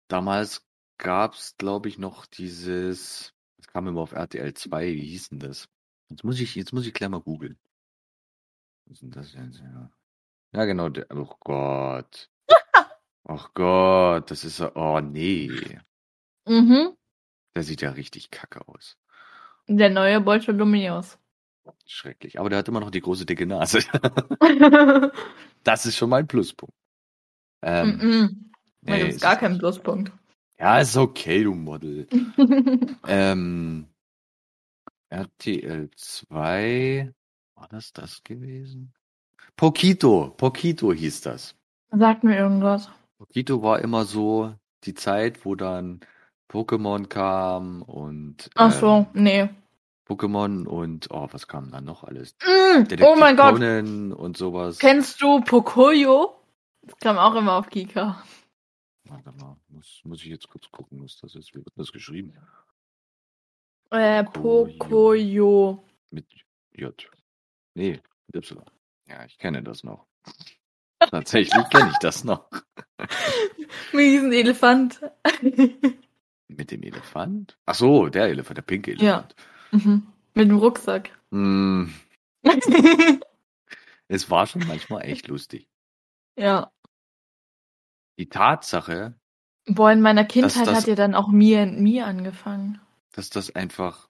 Damals gab's, glaube ich, noch dieses, das kam immer auf RTL 2, wie hieß denn das? Jetzt muss ich, jetzt muss ich gleich mal googeln. Was ist denn das jetzt? Ja, ja genau, der, oh Gott. Ach Gott, das ist, ja- oh nee. mhm. Der sieht ja richtig kacke aus. Der neue Beutelomeus. Schrecklich. Aber der hat immer noch die große dicke Nase. das ist schon mal ein Pluspunkt. Ähm, Mhm. Da nee, gibt's es gar keinen. Pluspunkt. Ja, ist okay, du Model. ähm, RTL 2. War das das gewesen? Pokito. Pokito hieß das. Sagt mir irgendwas. Pokito war immer so die Zeit, wo dann Pokémon kam und Ach so, ähm, nee. Pokémon und oh, was kam dann noch alles? Mm, Detektiv oh mein Gott. Und sowas. Kennst du Pocoyo? Das kam auch immer auf Kika. Warte mal, muss, muss ich jetzt kurz gucken, was das ist. Wie wird das geschrieben? Äh, Pocoyo. Pocoyo. Mit J. Nee, mit Y. Ja, ich kenne das noch. Tatsächlich kenne ich das noch. Riesen Elefant. Mit dem Elefant? Ach so, der Elefant, der pinke Ja. Elefant. mhm. Mit dem Rucksack. Hm, es war schon manchmal echt lustig. ja. Die Tatsache, Boah, in meiner Kindheit das- hat ja dann auch Me and Me angefangen. dass das einfach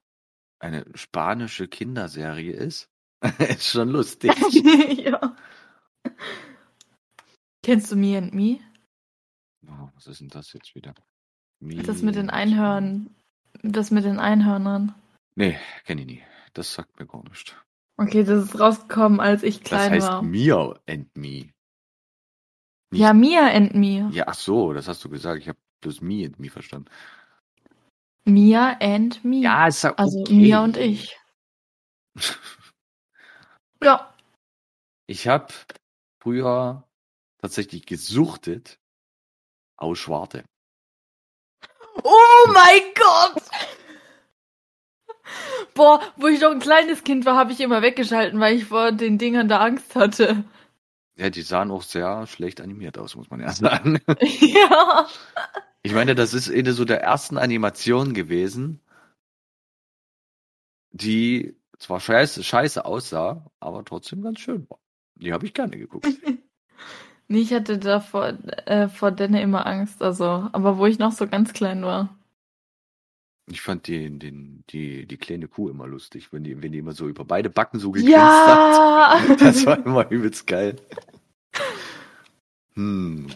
eine spanische Kinderserie ist, ist schon lustig. ja. Kennst du Me and Me? Oh, was ist denn das jetzt wieder? Das mit den Einhörnern. Das mit den Einhörnern. Nee, kenne ich nie. Das sagt mir gar nichts. Okay, das ist rausgekommen, als ich Das klein heißt war. Mia and Me. Ja, Mia and Me. Ja, ach so, das hast du gesagt. Ich habe bloß Me and Me verstanden. Mia and Me. ist ja also okay. Mia und ich. Ja. Ich habe früher tatsächlich gesuchtet aus Schwarte. Oh mein Gott! Boah, wo ich noch ein kleines Kind war, habe ich immer weggeschalten, weil ich vor den Dingern da Angst hatte. Ja, die sahen auch sehr schlecht animiert aus, muss man ja sagen. ja. Ich meine, das ist eine so der ersten Animationen gewesen, die zwar scheiße, scheiße aussah, aber trotzdem ganz schön war. Die habe ich gerne geguckt. Nee, ich hatte da vor, äh, vor Denne immer Angst, also, aber wo ich noch so ganz klein war. Ich fand den, den, die, die kleine Kuh immer lustig, wenn die, wenn die immer so über beide Backen so gegrinst Ja! hat. Das war immer übelst geil. Hm.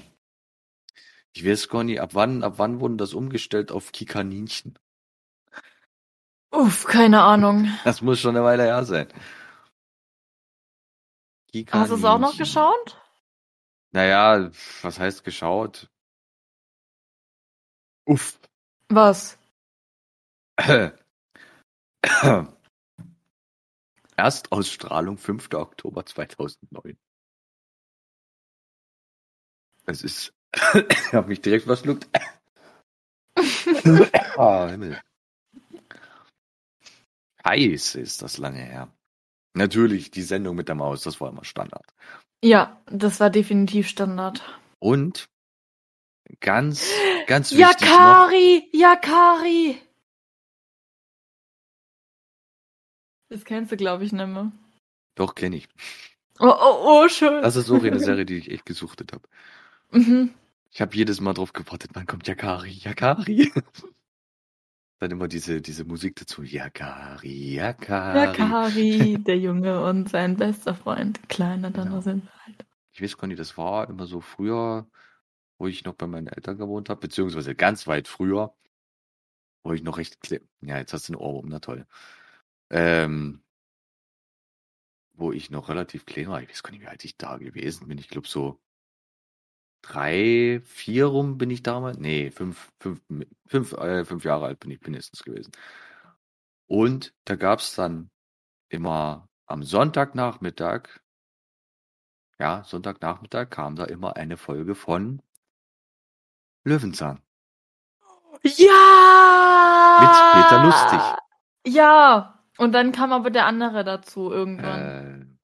Ich weiß gar nicht, ab wann, ab wann wurden das umgestellt auf Kikaninchen? Uff, keine Ahnung. Das muss schon eine Weile her sein. Hast du es auch noch geschaut? Naja, was heißt geschaut? Uff. Was? Erstausstrahlung 5. Oktober 2009. Es ist. ich habe mich direkt verschluckt. Ah, Himmel. Scheiße, ist das lange her. Natürlich, die Sendung mit der Maus, das war immer Standard. Ja, das war definitiv Standard. Und ganz, ganz wichtig noch, Yakari! Das kennst du, glaube ich, nicht mehr. doch kenne ich. Oh, oh, oh, schön. Das ist auch eine Serie, die ich echt gesuchtet habe. mhm. Ich habe jedes Mal drauf gewartet, wann kommt Yakari? Yakari? Dann immer diese, diese Musik dazu. Yakari, Yakari. Yakari, der Junge und sein bester Freund. Kleiner dann Genau. sind sie halt. Ich weiß gar nicht, das war immer so früher, wo ich noch bei meinen Eltern gewohnt habe, beziehungsweise ganz weit früher, wo ich noch recht. Ja, jetzt hast du einen Ohrwurm, na toll. Ähm, wo ich noch relativ klein war. Ich weiß gar nicht, wie alt ich da gewesen bin. Ich glaube so drei, vier rum bin ich damals. Nee, fünf, fünf, fünf, äh, fünf Jahre alt bin ich mindestens gewesen. Und da gab's dann immer am Sonntagnachmittag, ja, Sonntagnachmittag kam da immer eine Folge von Löwenzahn. Ja! Mit Peter Lustig. Ja! Und dann kam aber der andere dazu irgendwann.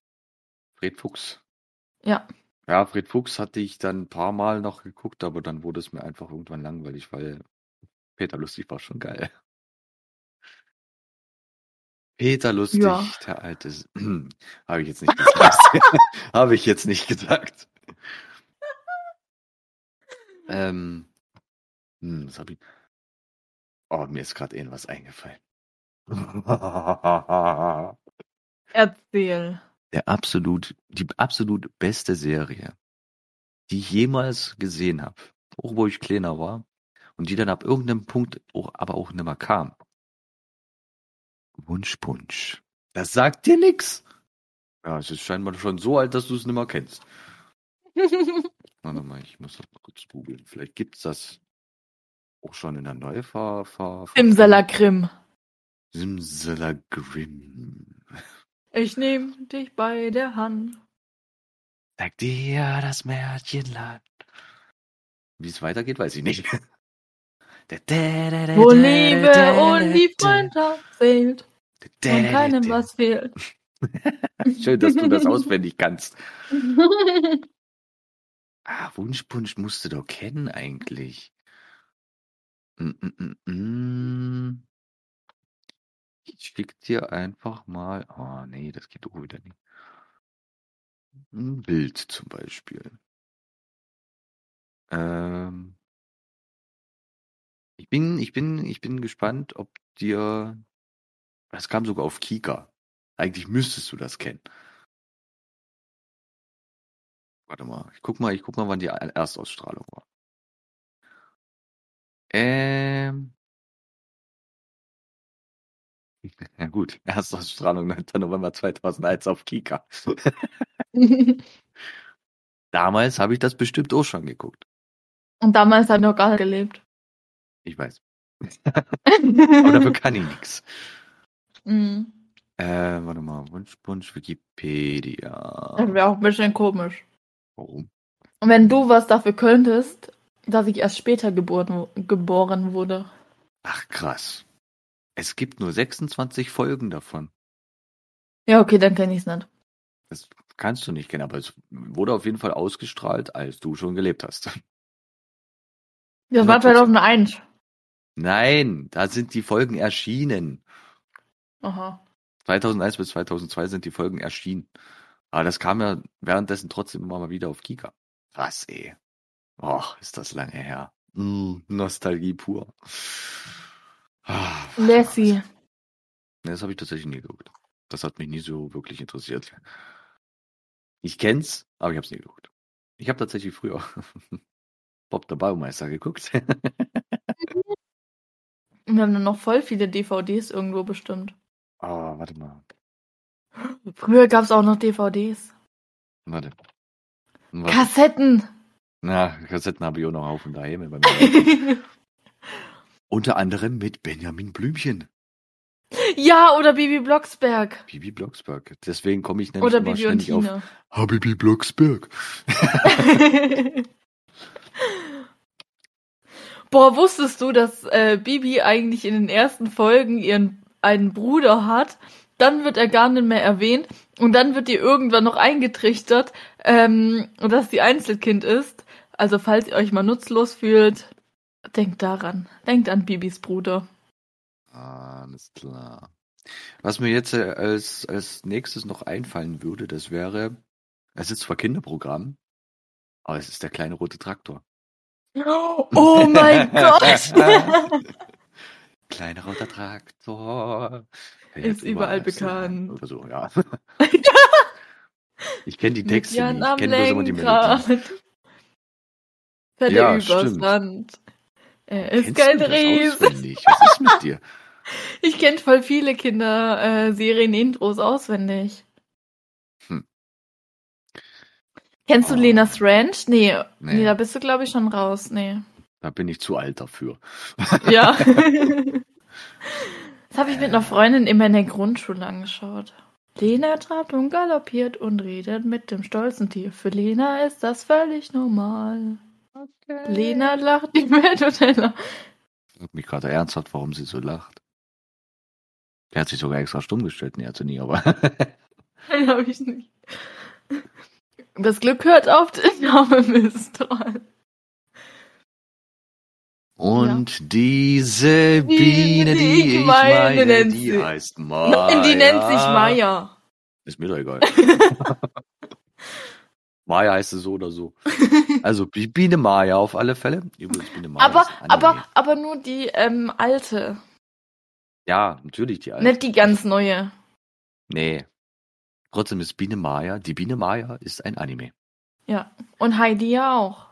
Äh, Fred Fuchs. Ja. Ja, Fred Fuchs hatte ich dann ein paar Mal noch geguckt, aber dann wurde es mir einfach irgendwann langweilig, weil Peter Lustig war schon geil. Peter Lustig, Ja. der alte. Habe ich jetzt nicht gesagt. Habe ich jetzt nicht gesagt. ähm, hm, was habe ich? Oh, mir ist gerade irgendwas eingefallen. Erzähl. der absolut, die absolut beste Serie, die ich jemals gesehen habe, auch wo ich kleiner war und die dann ab irgendeinem Punkt auch, aber auch nimmer kam. Wunschpunsch. Das sagt dir nix. Ja, es ist scheinbar schon so alt, dass du es nimmer kennst. Warte mal, ich muss das mal kurz googeln. Vielleicht gibt's das auch schon in der Neufahr... Fahr, Simsalakrim. Simsalagrim. Ich nehm dich bei der Hand. Sag dir das Märchenland. Wie es weitergeht, weiß ich nicht. Wo Liebe und die Freundschaft zählt und keinem was fehlt. Schön, dass du das auswendig kannst. Ah, Wunschpunsch musst du doch kennen eigentlich. Mm, mm, mm, mm. Ich schick dir einfach mal. Oh nee, das geht auch wieder nicht. Ein Bild zum Beispiel. Ähm, ich bin, ich bin, ich bin gespannt, ob dir. Das kam sogar auf Kika. Eigentlich müsstest du das kennen. Warte mal, ich guck mal, ich guck mal, wann die Erstausstrahlung war. Ähm. Ja gut, Erstausstrahlung 9. November 2001 auf Kika. Damals habe ich das bestimmt auch schon geguckt. Und damals hat er noch gar nicht gelebt. Ich weiß. Aber dafür kann ich nichts. Mhm. Äh, warte mal, Wunschpunsch, Wikipedia. Das wäre auch ein bisschen komisch. Warum? Und wenn du was dafür könntest, dass ich erst später geboren, geboren wurde. Ach krass. Es gibt nur 26 Folgen davon. Ja, okay, dann kenne ich es nicht. Das kannst du nicht kennen, aber es wurde auf jeden Fall ausgestrahlt, als du schon gelebt hast. Das war 100%. 2001. Nein, da sind die Folgen erschienen. Aha. 2001 bis 2002 sind die Folgen erschienen. Aber das kam ja währenddessen trotzdem immer mal wieder auf Kika. Was, ey. Och, ist das lange her. Mm, Nostalgie pur. Ah, Lassie. Nee, das habe ich tatsächlich nie geguckt. Das hat mich nie so wirklich interessiert. Ich kenn's, aber ich habe es nie geguckt. Ich habe tatsächlich früher Bob der Baumeister geguckt. Wir haben dann noch voll viele DVDs irgendwo bestimmt. Ah, warte mal. Früher gab es auch noch DVDs. Warte. warte. Kassetten. Na, Kassetten habe ich auch noch auf und daheim bei mir. Unter anderem mit Benjamin Blümchen. ja, oder Bibi Blocksberg. Bibi Blocksberg. Deswegen komme ich nämlich Oder immer Bibi und ständig auf. Habibi Blocksberg. Boah, wusstest du, dass äh, Bibi eigentlich in den ersten Folgen ihren einen Bruder hat? Dann wird er gar nicht mehr erwähnt und dann wird ihr irgendwann noch eingetrichtert, ähm, dass sie Einzelkind ist. Also falls ihr euch mal nutzlos fühlt, denkt daran. Denkt an Bibis Bruder. Alles klar. Was mir jetzt äh, als, als nächstes noch einfallen würde, das wäre, es ist zwar Kinderprogramm, aber es ist der kleine rote Traktor. Oh mein Gott! Kleiner roter Traktor. Ist überall Straßen bekannt. Oder so, ja. Ich kenne die Texte nicht. Ich kenne bloß immer die. Melodie. Fährt Ja, er übers stimmt. Land. Er ist Kennst kein auswendig? Was ist mit dir? Ich kenne voll viele Kinderserien-Intros auswendig. Hm. Kennst du Oh. Lenas Ranch? Nee, nee. Nee. da bist du, glaube ich, schon raus. Nee. Da bin ich zu alt dafür. Ja. das habe ich mit einer Freundin immer in der Grundschule angeschaut. Lena trabt und galoppiert und redet mit dem stolzen Tier. Für Lena ist das völlig normal. Lena lacht die Welt und heller. Ich frag mich gerade ernsthaft, warum sie so lacht. Der hat sich sogar extra stumm gestellt. Nee, hat sie nie, aber. Nein, habe ich nicht. Das Glück hört auf den Name Mistral. Und diese Biene, die die ich ich meine, meine, nennt die sie- heißt Maya. Nein, die nennt sich Maya. Ist mir doch egal. Maya heißt sie so oder so. Also Biene Maya auf alle Fälle. Übrigens Biene Maya Aber, aber, aber nur die ähm, alte, Ja, natürlich die alte. nicht die ganz neue. Nee. Trotzdem ist Biene Maya, die Biene Maya ist ein Anime. Ja. Und Heidi ja auch.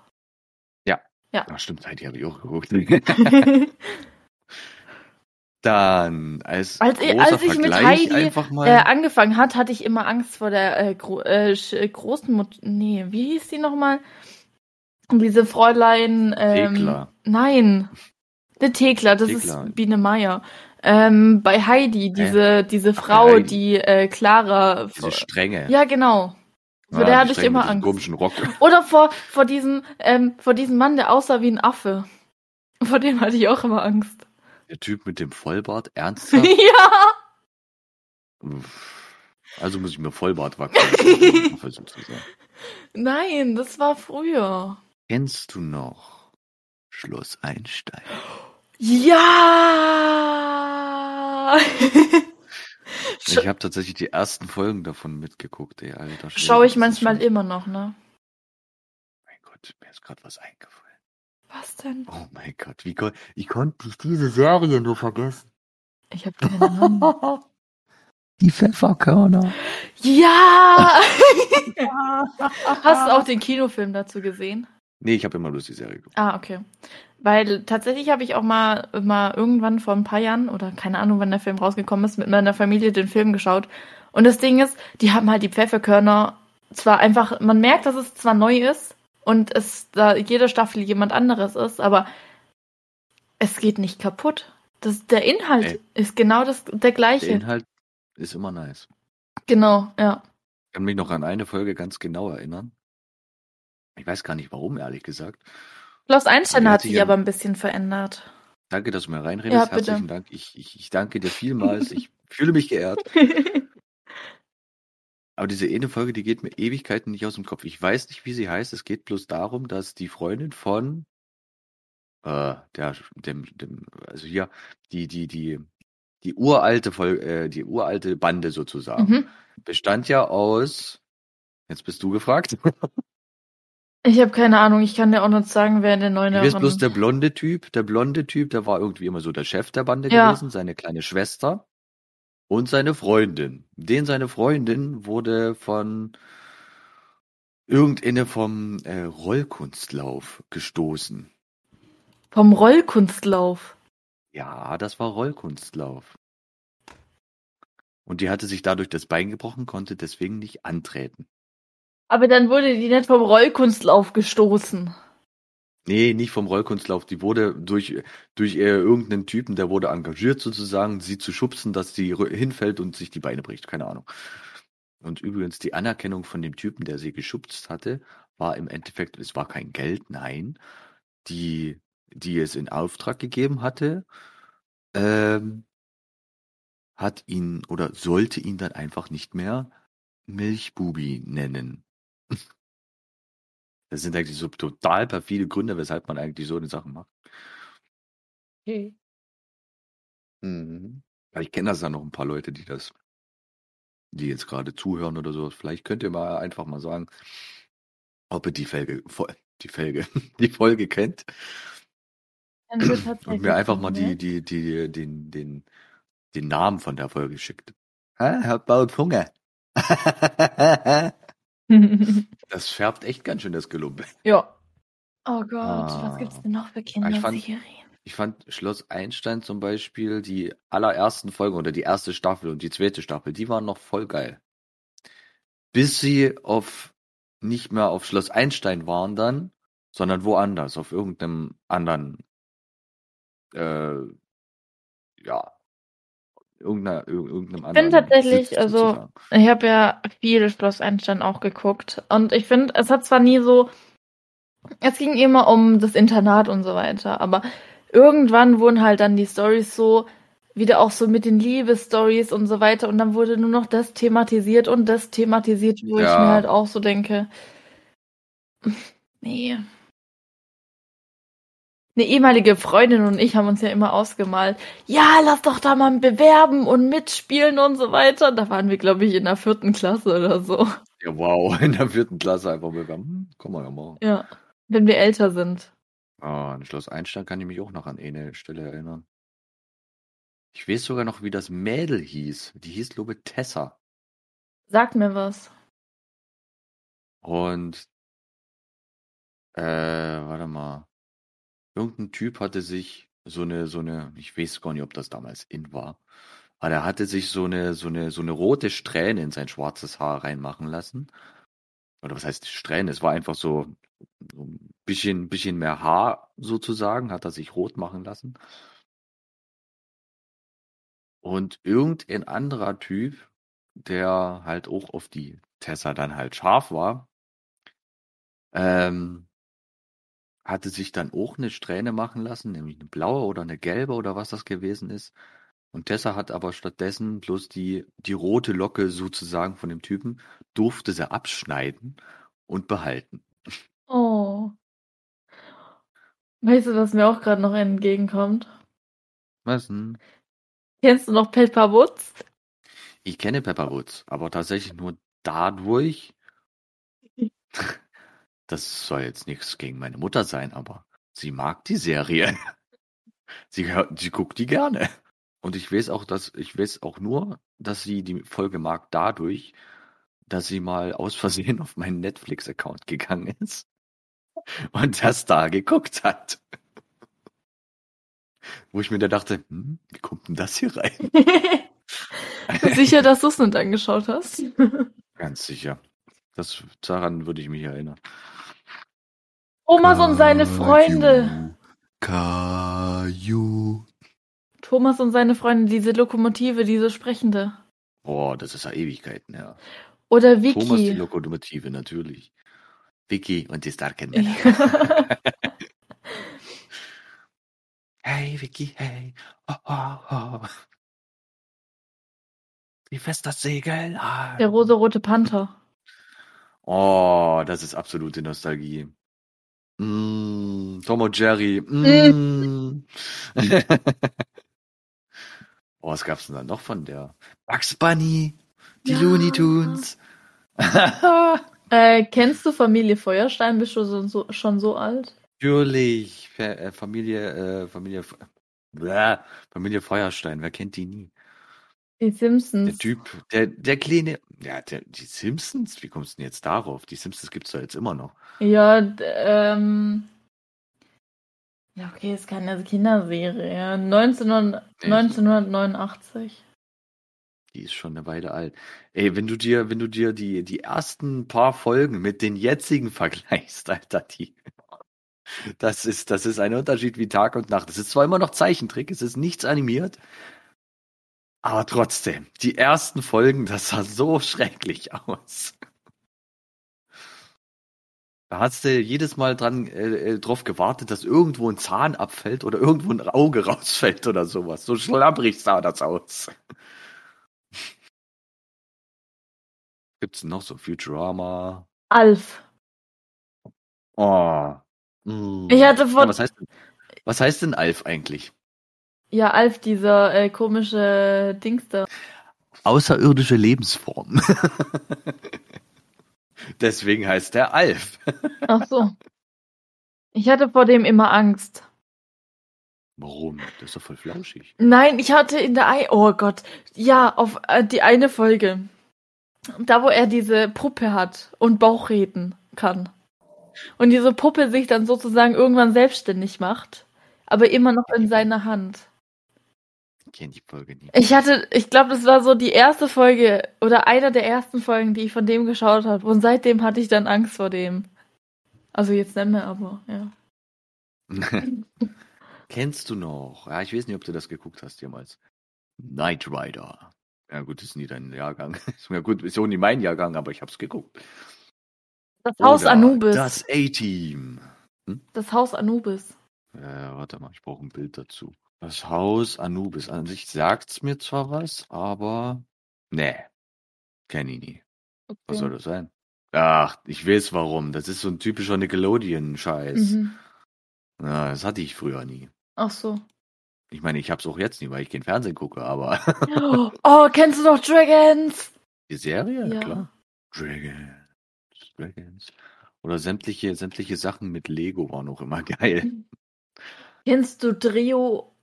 Ach stimmt, die habe ich auch geguckt. Dann als, Als, als ich mit Vergleich Heidi einfach mal. äh, angefangen hat, hatte ich immer Angst vor der äh, Gro äh, äh, großen Mut Nee, wie hieß die nochmal? Diese Fräulein. Ähm, Thekla. Nein. Der Thekla, das Thekla. ist Biene Meier. Ähm, bei Heidi, diese, diese Frau, Heidi. die äh, Clara. diese Strenge. Ja, genau. Vor Ja, der die hatte ich immer mit Angst. komischen Rock. Oder vor, vor, diesem, ähm, vor diesem Mann, der aussah wie ein Affe. Vor dem hatte ich auch immer Angst. Der Typ mit dem Vollbart, ernsthaft? ja! Also muss ich mir Vollbart wachsen. Nein, das war früher. Kennst du noch Schloss Einstein? Ja! Ich habe tatsächlich die ersten Folgen davon mitgeguckt, ey, alter Schaue ich manchmal schon- immer noch, ne? Mein Gott, mir ist gerade was eingefallen. Was denn? Oh mein Gott, wie, kon wie konnte ich diese Serie nur vergessen? Ich habe keine Ahnung. Die Pfefferkörner. ja! Hast du auch den Kinofilm dazu gesehen? Nee, ich habe immer bloß die Serie geguckt. Ah, okay. Weil tatsächlich habe ich auch mal, mal irgendwann vor ein paar Jahren oder keine Ahnung, wann der Film rausgekommen ist, mit meiner Familie den Film geschaut. Und das Ding ist, die haben halt die Pfefferkörner zwar einfach, man merkt, dass es zwar neu ist und es da jede Staffel jemand anderes ist, aber es geht nicht kaputt. Das, der Inhalt Ey. ist genau das, der Der gleiche. Inhalt ist immer nice. Genau, ja. Ich kann mich noch an eine Folge ganz genau erinnern. Ich weiß gar nicht warum, ehrlich gesagt. Klaus Einstein Der hat sich ja- aber ein bisschen verändert. Danke, dass du mir reinredest. Ja. Herzlichen Dank. Ich, ich, ich danke dir vielmals. Ich fühle mich geehrt. Aber diese eine Folge, die geht mir Ewigkeiten nicht aus dem Kopf. Ich weiß nicht, wie sie heißt. Es geht bloß darum, dass die Freundin von äh, der, dem, dem, also hier, die, die, die, die uralte Folge, äh, die uralte Bande sozusagen, mhm. bestand ja aus. Jetzt bist du gefragt. Ich habe keine Ahnung, ich kann dir auch nicht sagen, wer der neue Du bist bloß der blonde Typ. Der blonde Typ, der war irgendwie immer so der Chef der Bande Ja. gewesen, seine kleine Schwester und seine Freundin. Den seine Freundin wurde von irgendeine vom äh, Rollkunstlauf gestoßen. Vom Rollkunstlauf. Ja, das war Rollkunstlauf. Und die hatte sich dadurch das Bein gebrochen, konnte deswegen nicht antreten. Aber dann wurde die nicht vom Rollkunstlauf gestoßen. Nee, nicht vom Rollkunstlauf. Die wurde durch, durch äh, irgendeinen Typen, der wurde engagiert sozusagen, sie zu schubsen, dass sie hinfällt und sich die Beine bricht. Keine Ahnung. Und übrigens die Anerkennung von dem Typen, der sie geschubst hatte, war im Endeffekt, es war kein Geld, nein. Die, die es in Auftrag gegeben hatte, ähm, hat ihn oder sollte ihn dann einfach nicht mehr Milchbubi nennen. Das sind eigentlich so total perfide Gründe, weshalb man eigentlich so eine Sache macht. Mhm. Aber ich kenne das ja noch ein paar Leute, die das, die jetzt gerade zuhören oder so. Vielleicht könnt ihr mal einfach mal sagen, ob ihr die Folge, Fol- die Folge, die Folge kennt. Und mir einfach mal die, die, die, den, den, den Namen von der Folge geschickt. Hä? Herr Baut Hunger. Das färbt echt ganz schön das Gelumpe. ja. Oh Gott, was gibt's Ah. denn noch für ich fand- Kinderserien? Ich fand Schloss Einstein zum Beispiel, die allerersten Folgen oder die erste Staffel und die zweite Staffel, die waren noch voll geil. Bis sie auf nicht mehr auf Schloss Einstein waren dann, sondern woanders, auf irgendeinem anderen, äh, ja, irgendeiner, ir- irgendeinem anderen. tatsächlich, Sitz also-. Ich habe ja viel Schloss Einstein auch geguckt. Und ich finde, es hat zwar nie so. Es ging immer um das Internat und so weiter, aber irgendwann wurden halt dann die Stories so, wieder auch so mit den Liebesstories und so weiter. Und dann wurde nur noch das thematisiert und das thematisiert, wo ich Ja. mir halt auch so denke. Nee. Eine ehemalige Freundin und ich haben uns ja immer ausgemalt, ja, lass doch da mal bewerben und mitspielen und so weiter. Da waren wir, glaube ich, in der vierten Klasse oder so. Ja, wow, in der vierten Klasse einfach bewerben. Hm, komm mal, ja mal. Ja, wenn wir älter sind. Ah, an Schloss Einstein kann ich mich auch noch an eine Stelle erinnern. Ich weiß sogar noch, wie das Mädel hieß. Die hieß, glaube Tessa. Sagt mir was. Und, äh, warte mal. Irgendein Typ hatte sich so eine, so eine, ich weiß gar nicht, ob das damals in war, aber er hatte sich so eine, so eine, so eine rote Strähne in sein schwarzes Haar reinmachen lassen. Oder was heißt Strähne? Es war einfach so, so ein bisschen, bisschen mehr Haar sozusagen, hat er sich rot machen lassen. Und irgendein anderer Typ, der halt auch auf die Tessa dann halt scharf war, ähm, hatte sich dann auch eine Strähne machen lassen, nämlich eine blaue oder eine gelbe oder was das gewesen ist. Und Tessa hat aber stattdessen bloß die, die rote Locke sozusagen von dem Typen, durfte sie abschneiden und behalten. Oh. Weißt du, was mir auch gerade noch entgegenkommt? Was denn? Kennst du noch Pepper Woods? Ich kenne Pepper Woods, aber tatsächlich nur dadurch. Das soll jetzt nichts gegen meine Mutter sein, aber sie mag die Serie. Sie, sie guckt die gerne. Und ich weiß auch, dass ich weiß auch nur, dass sie die Folge mag dadurch, dass sie mal aus Versehen auf meinen Netflix-Account gegangen ist und das da geguckt hat. Wo ich mir da dachte, hm, wie kommt denn das hier rein? Sicher, dass du es nicht angeschaut hast? Ganz sicher. Das, daran würde ich mich erinnern. Thomas und seine Freunde. Kaju. Thomas und seine Freunde, diese Lokomotive, diese sprechende. Oh, das ist ja Ewigkeiten, ja. Oder Thomas die Vicky. Lokomotive, natürlich. Vicky und die starken Männer. Hey, Vicky, hey. Oh, oh, oh. Wie fest das Segel an. Der rosa-rote Panther. Oh, das ist absolute Nostalgie. Mm, Tom und Jerry. Mm. oh, was gab's denn da noch von der? Bugs Bunny, die Ja. Looney Tunes. Äh, kennst du Familie Feuerstein? Bist du so, so, schon so alt? Natürlich, äh, Familie, äh, Familie, Familie Feuerstein, wer kennt die nie? Die Simpsons. Der Typ, der, der kleine, ja, der, die Simpsons, wie kommst du denn jetzt darauf? Die Simpsons gibt's doch jetzt immer noch. Ja, d- ähm. Ja, okay, ist keine Kinderserie. 19, Nee. 1989. Die ist schon eine Weile alt. Ey, wenn du dir, wenn du dir die, die ersten paar Folgen mit den jetzigen vergleichst, Alter, die, das ist, das ist ein Unterschied wie Tag und Nacht. Es ist zwar immer noch Zeichentrick, es ist nichts animiert, aber trotzdem, die ersten Folgen, das sah so schrecklich aus. Da hast du jedes Mal dran äh, äh, drauf gewartet, dass irgendwo ein Zahn abfällt oder irgendwo ein Auge rausfällt oder sowas. So schlapprig sah das aus. Gibt's denn noch so Futurama? Alf. Oh. Mm. Ich hatte vor. Ja, was, heißt, denn- was heißt denn Alf eigentlich? Ja, Alf, dieser äh, komische Dings da. Außerirdische Lebensform. Deswegen heißt der Alf. Ach so. Ich hatte vor dem immer Angst. Warum? Das ist doch voll flauschig. Nein, ich hatte in der Ei. Oh Gott. Ja, auf äh, die eine Folge. Da, wo er diese Puppe hat und Bauchreden kann. Und diese Puppe sich dann sozusagen irgendwann selbstständig macht, aber immer noch in seiner Hand. Ich kenne die Folge nicht. Ich hatte, ich glaube, das war so die erste Folge oder einer der ersten Folgen, die ich von dem geschaut habe. Und seitdem hatte ich dann Angst vor dem. Also jetzt nicht mehr, aber ja. Kennst du noch? Ja, ich weiß nicht, ob du das geguckt hast jemals. Knight Rider. Ja gut, ist nie dein Jahrgang. Ist mir gut, ist auch nie mein Jahrgang, aber ich hab's geguckt. Das Haus Oder Anubis. Das A-Team. Das Haus Anubis. Äh, warte mal, ich brauche ein Bild dazu. Das Haus Anubis. An sich sagt's mir zwar was, aber nee, kenn ich nie. Was soll das sein? Ach, ich weiß warum. Das ist so ein typischer Nickelodeon-Scheiß. Mhm. Ja, das hatte ich früher nie. Ach so. Ich meine, ich hab's auch jetzt nie, weil ich kein Fernsehen gucke, aber Oh, kennst du noch Dragons? die Serie, Ja. klar. Dragons, Dragons. Oder sämtliche, sämtliche Sachen mit Lego waren auch immer geil. Kennst du Trio?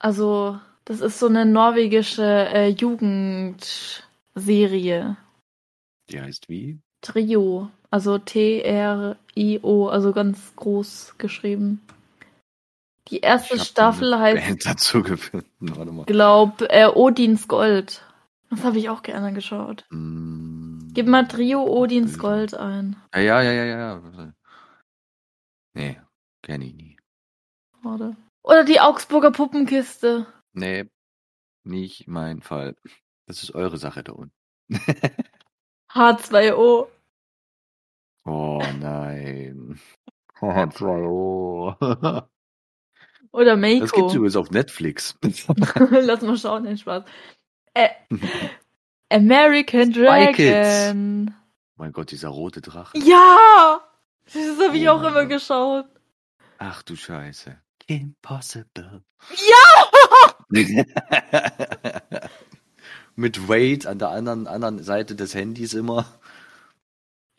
Also, das ist so eine norwegische äh, Jugendserie. Die heißt wie? Trio. Also T-R-I-O, also ganz groß geschrieben. Die erste Staffel heißt, Band dazu gefunden. Warte mal. glaub, äh, Odins Gold. Das habe ich auch gerne geschaut. Mm, Gib mal Trio Odins. Gold ein. Ja, ja, ja, ja, ja. Nee, kenn ich nie. Warte. Oder die Augsburger Puppenkiste. Nee, nicht mein Fall. Das ist eure Sache da unten. H2O. Oh nein. Oh, 2 Oder Das gibt's übrigens auf Netflix. Lass mal schauen, den Spaß. Äh, American Spy Kids. Dragon. mein Gott, dieser rote Drache. Ja! Das habe ich Oh auch immer Gott. geschaut. Ach du Scheiße. Impossible. Ja! mit Wade an der anderen, anderen Seite des Handys immer.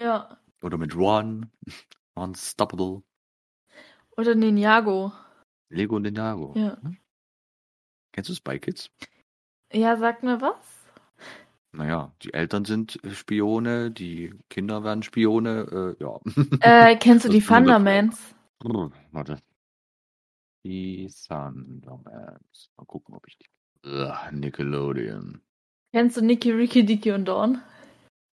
Ja. Oder mit Ron. Unstoppable. Oder Ninjago. Lego Ninjago. Ja. Kennst du Spy Kids? Ja, sag mir was. Naja, die Eltern sind äh, Spione, die Kinder werden Spione, äh, ja. Äh, kennst du die Thundermans? Brr, Warte. Die Thundermans. Mal gucken, ob ich die. Ugh, Nickelodeon. Kennst du Nicky, Ricky, Dicky und Dawn?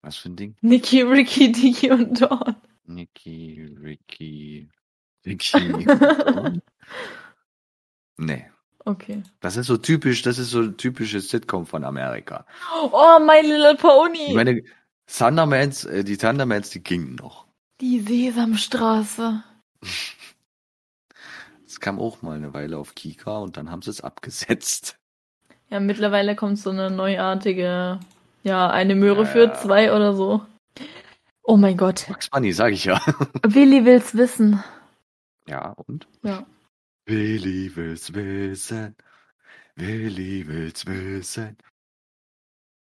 Was für ein Ding? Nicky, Ricky, Dicky und Dawn. Nicky, Ricky, Ricky. nee. Okay. Das ist so typisch, das ist so ein typisches Sitcom von Amerika. Oh, My Little Pony. Ich meine, Thundermans, äh, die Thundermans, die gingen noch. die Sesamstraße. Es kam auch mal eine Weile auf Kika und dann haben sie es abgesetzt. Ja, mittlerweile kommt so eine neuartige, ja, eine Möhre Ja, für zwei oder so. Oh mein Gott. Max Bunny, sag ich ja. Willi will's wissen. Ja, und? Ja. Willi will's wissen. Willi will's wissen.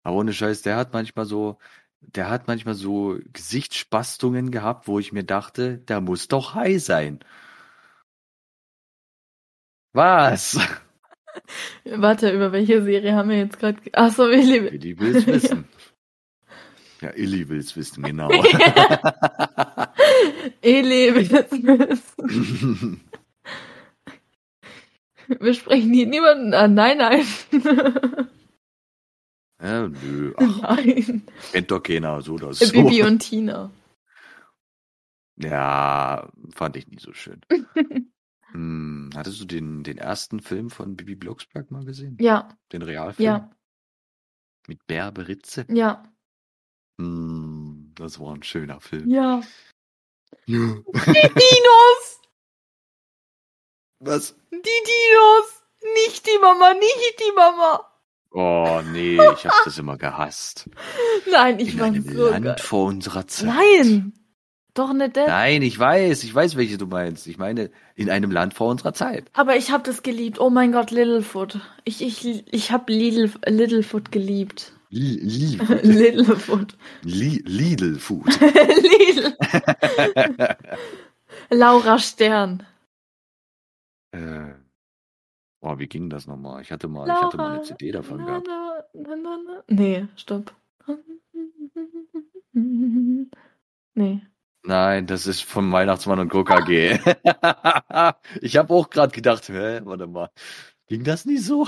Aber ohne Scheiß, der hat manchmal so, der hat manchmal so Gesichtsspastungen gehabt, wo ich mir dachte, der muss doch high sein. Was? Warte, über welche Serie haben wir jetzt gerade? Achso, Willi. will- Willi will's wissen. Ja, Illy will's wissen, genau. Eli will's wissen. Wir sprechen hier niemanden an. Nein, nein. ja, nö, ach, nein. kennt doch keiner, so oder so. Bibi und Tina. Ja, fand ich nie so schön. Hm, hattest du den, den ersten Film von Bibi Blocksberg mal gesehen? Ja, Den Realfilm? ja, Mit Bärbe Ritze? ja, Hm, das war ein schöner Film. ja. Ja. Die Dinos! Was? Die Dinos! Nicht die Mama, nicht die Mama! Oh nee, ich hab das immer gehasst. Nein, ich es so Land geil. vor unserer Zeit. Nein! Doch nicht das. Nein, ich weiß, ich weiß, welche du meinst. Ich meine, in einem Land vor unserer Zeit. Aber ich hab das geliebt. Oh mein Gott, Littlefoot. Ich, ich, ich hab Lidl, Littlefoot geliebt. Li Li Littlefoot. Li Lidl. Laura Stern. äh, Oh, wie ging das nochmal? Ich hatte mal, ich hatte mal eine CD davon na, gehabt. na, na, na. Nee, stopp. Nee. Nein, das ist von Weihnachtsmann und KKG. ich habe auch gerade gedacht, hä, warte mal. Ging das nicht so?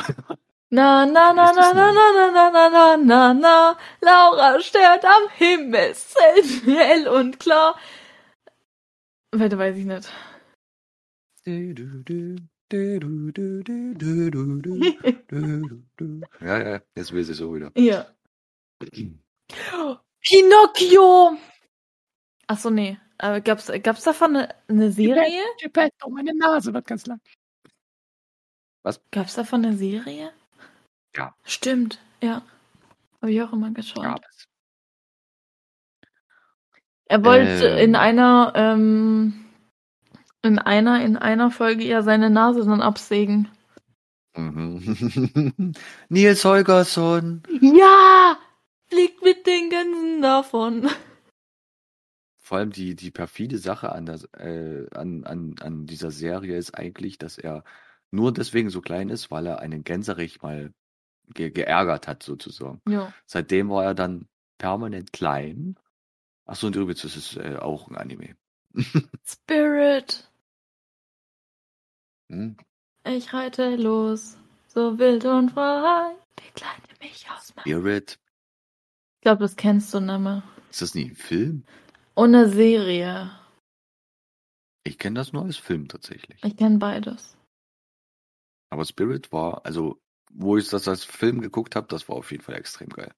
Na, na, na, das na, na, na, na, na, na, na, na, Laura steht am Himmelszelt, hell und klar. Weiter weiß ich nicht. ja, ja, jetzt weiß ich so wieder. Ja. Pinocchio! Achso, nee. Aber gab's, gab's davon eine, eine Serie? Oh, meine Nase wird ganz lang. Gab's davon eine Serie? Ja. Stimmt, ja. Habe ich auch immer geschaut. Gab es. Er wollte Ähm. in einer, ähm, in einer, in einer Folge ja seine Nase dann absägen. Mhm. Nils Holgersson. Ja! Fliegt mit den Gänsen davon. Vor allem die, die perfide Sache an, der, äh, an, an, an dieser Serie ist eigentlich, dass er nur deswegen so klein ist, weil er einen Gänserich mal ge geärgert hat, sozusagen. Ja. Seitdem war er dann permanent klein. Achso, und übrigens ist es äh, auch ein Anime. Spirit, Hm? ich reite los, so wild und frei, begleite mich aus meinem... Spirit. Ich glaube, das kennst du nicht mehr. Ist das nicht ein Film? Und eine Serie. Ich kenne das nur als Film tatsächlich. Ich kenne beides. Aber Spirit war, also, wo ich das als Film geguckt habe, das war auf jeden Fall extrem geil.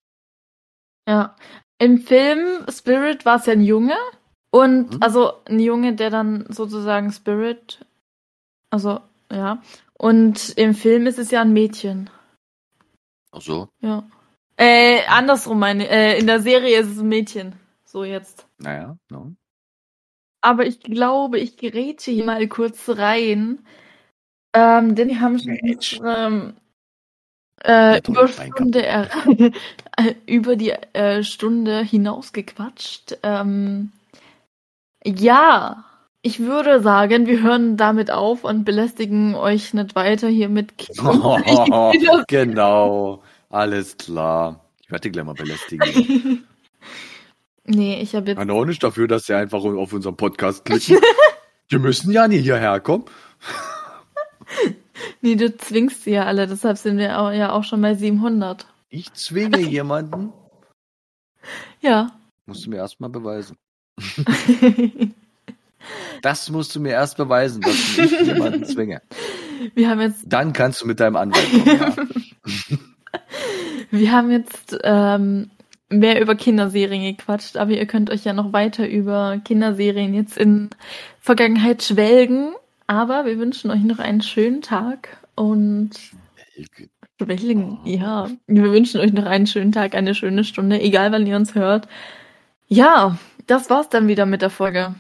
Ja. Im Film Spirit war es ja ein Junge. Und Mhm. also ein Junge, der dann sozusagen Spirit. Also, ja. Und im Film ist es ja ein Mädchen. Ach so, Ja. Äh, andersrum meine, äh, in der Serie ist es ein Mädchen. So jetzt. naja, no. Aber ich glaube, ich geräte hier mal kurz rein. Ähm, denn wir haben schon unsere äh, er äh, über die äh, Stunde hinausgequatscht. Ähm, ja, ich würde sagen, wir hören damit auf und belästigen euch nicht weiter hier mit Kindern. genau, alles klar. Ich werde dich gleich mal belästigen. Nee, ich habe jetzt Kann auch nicht dafür, dass sie einfach auf unseren Podcast klicken. Wir müssen ja nie hierher kommen. Nee, du zwingst sie ja alle, deshalb sind wir auch, ja auch schon bei 700. Ich zwinge jemanden. Ja. Musst du mir erstmal beweisen. Das musst du mir erst beweisen, dass ich jemanden zwinge. wir haben jetzt, Dann kannst du mit deinem Anwalt kommen. Ja. wir haben jetzt ähm, mehr über Kinderserien gequatscht, aber ihr könnt euch ja noch weiter über Kinderserien jetzt in Vergangenheit schwelgen. Aber wir wünschen euch noch einen schönen Tag und schwelgen, ja. Wir wünschen euch noch einen schönen Tag, eine schöne Stunde, egal wann ihr uns hört. Ja, das war's dann wieder mit der Folge.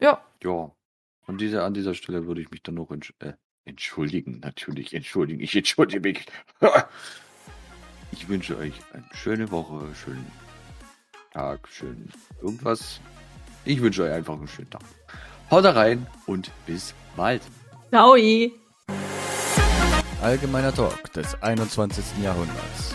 Ja. Ja. An dieser, an dieser Stelle würde ich mich dann noch entsch äh, entschuldigen. Natürlich, entschuldigen. Ich entschuldige mich. Ich wünsche euch eine schöne Woche, schönen Tag, schönen irgendwas. Ich wünsche euch einfach einen schönen Tag. Haut da rein und bis bald. Ciao. Allgemeiner Talk des 21. Jahrhunderts.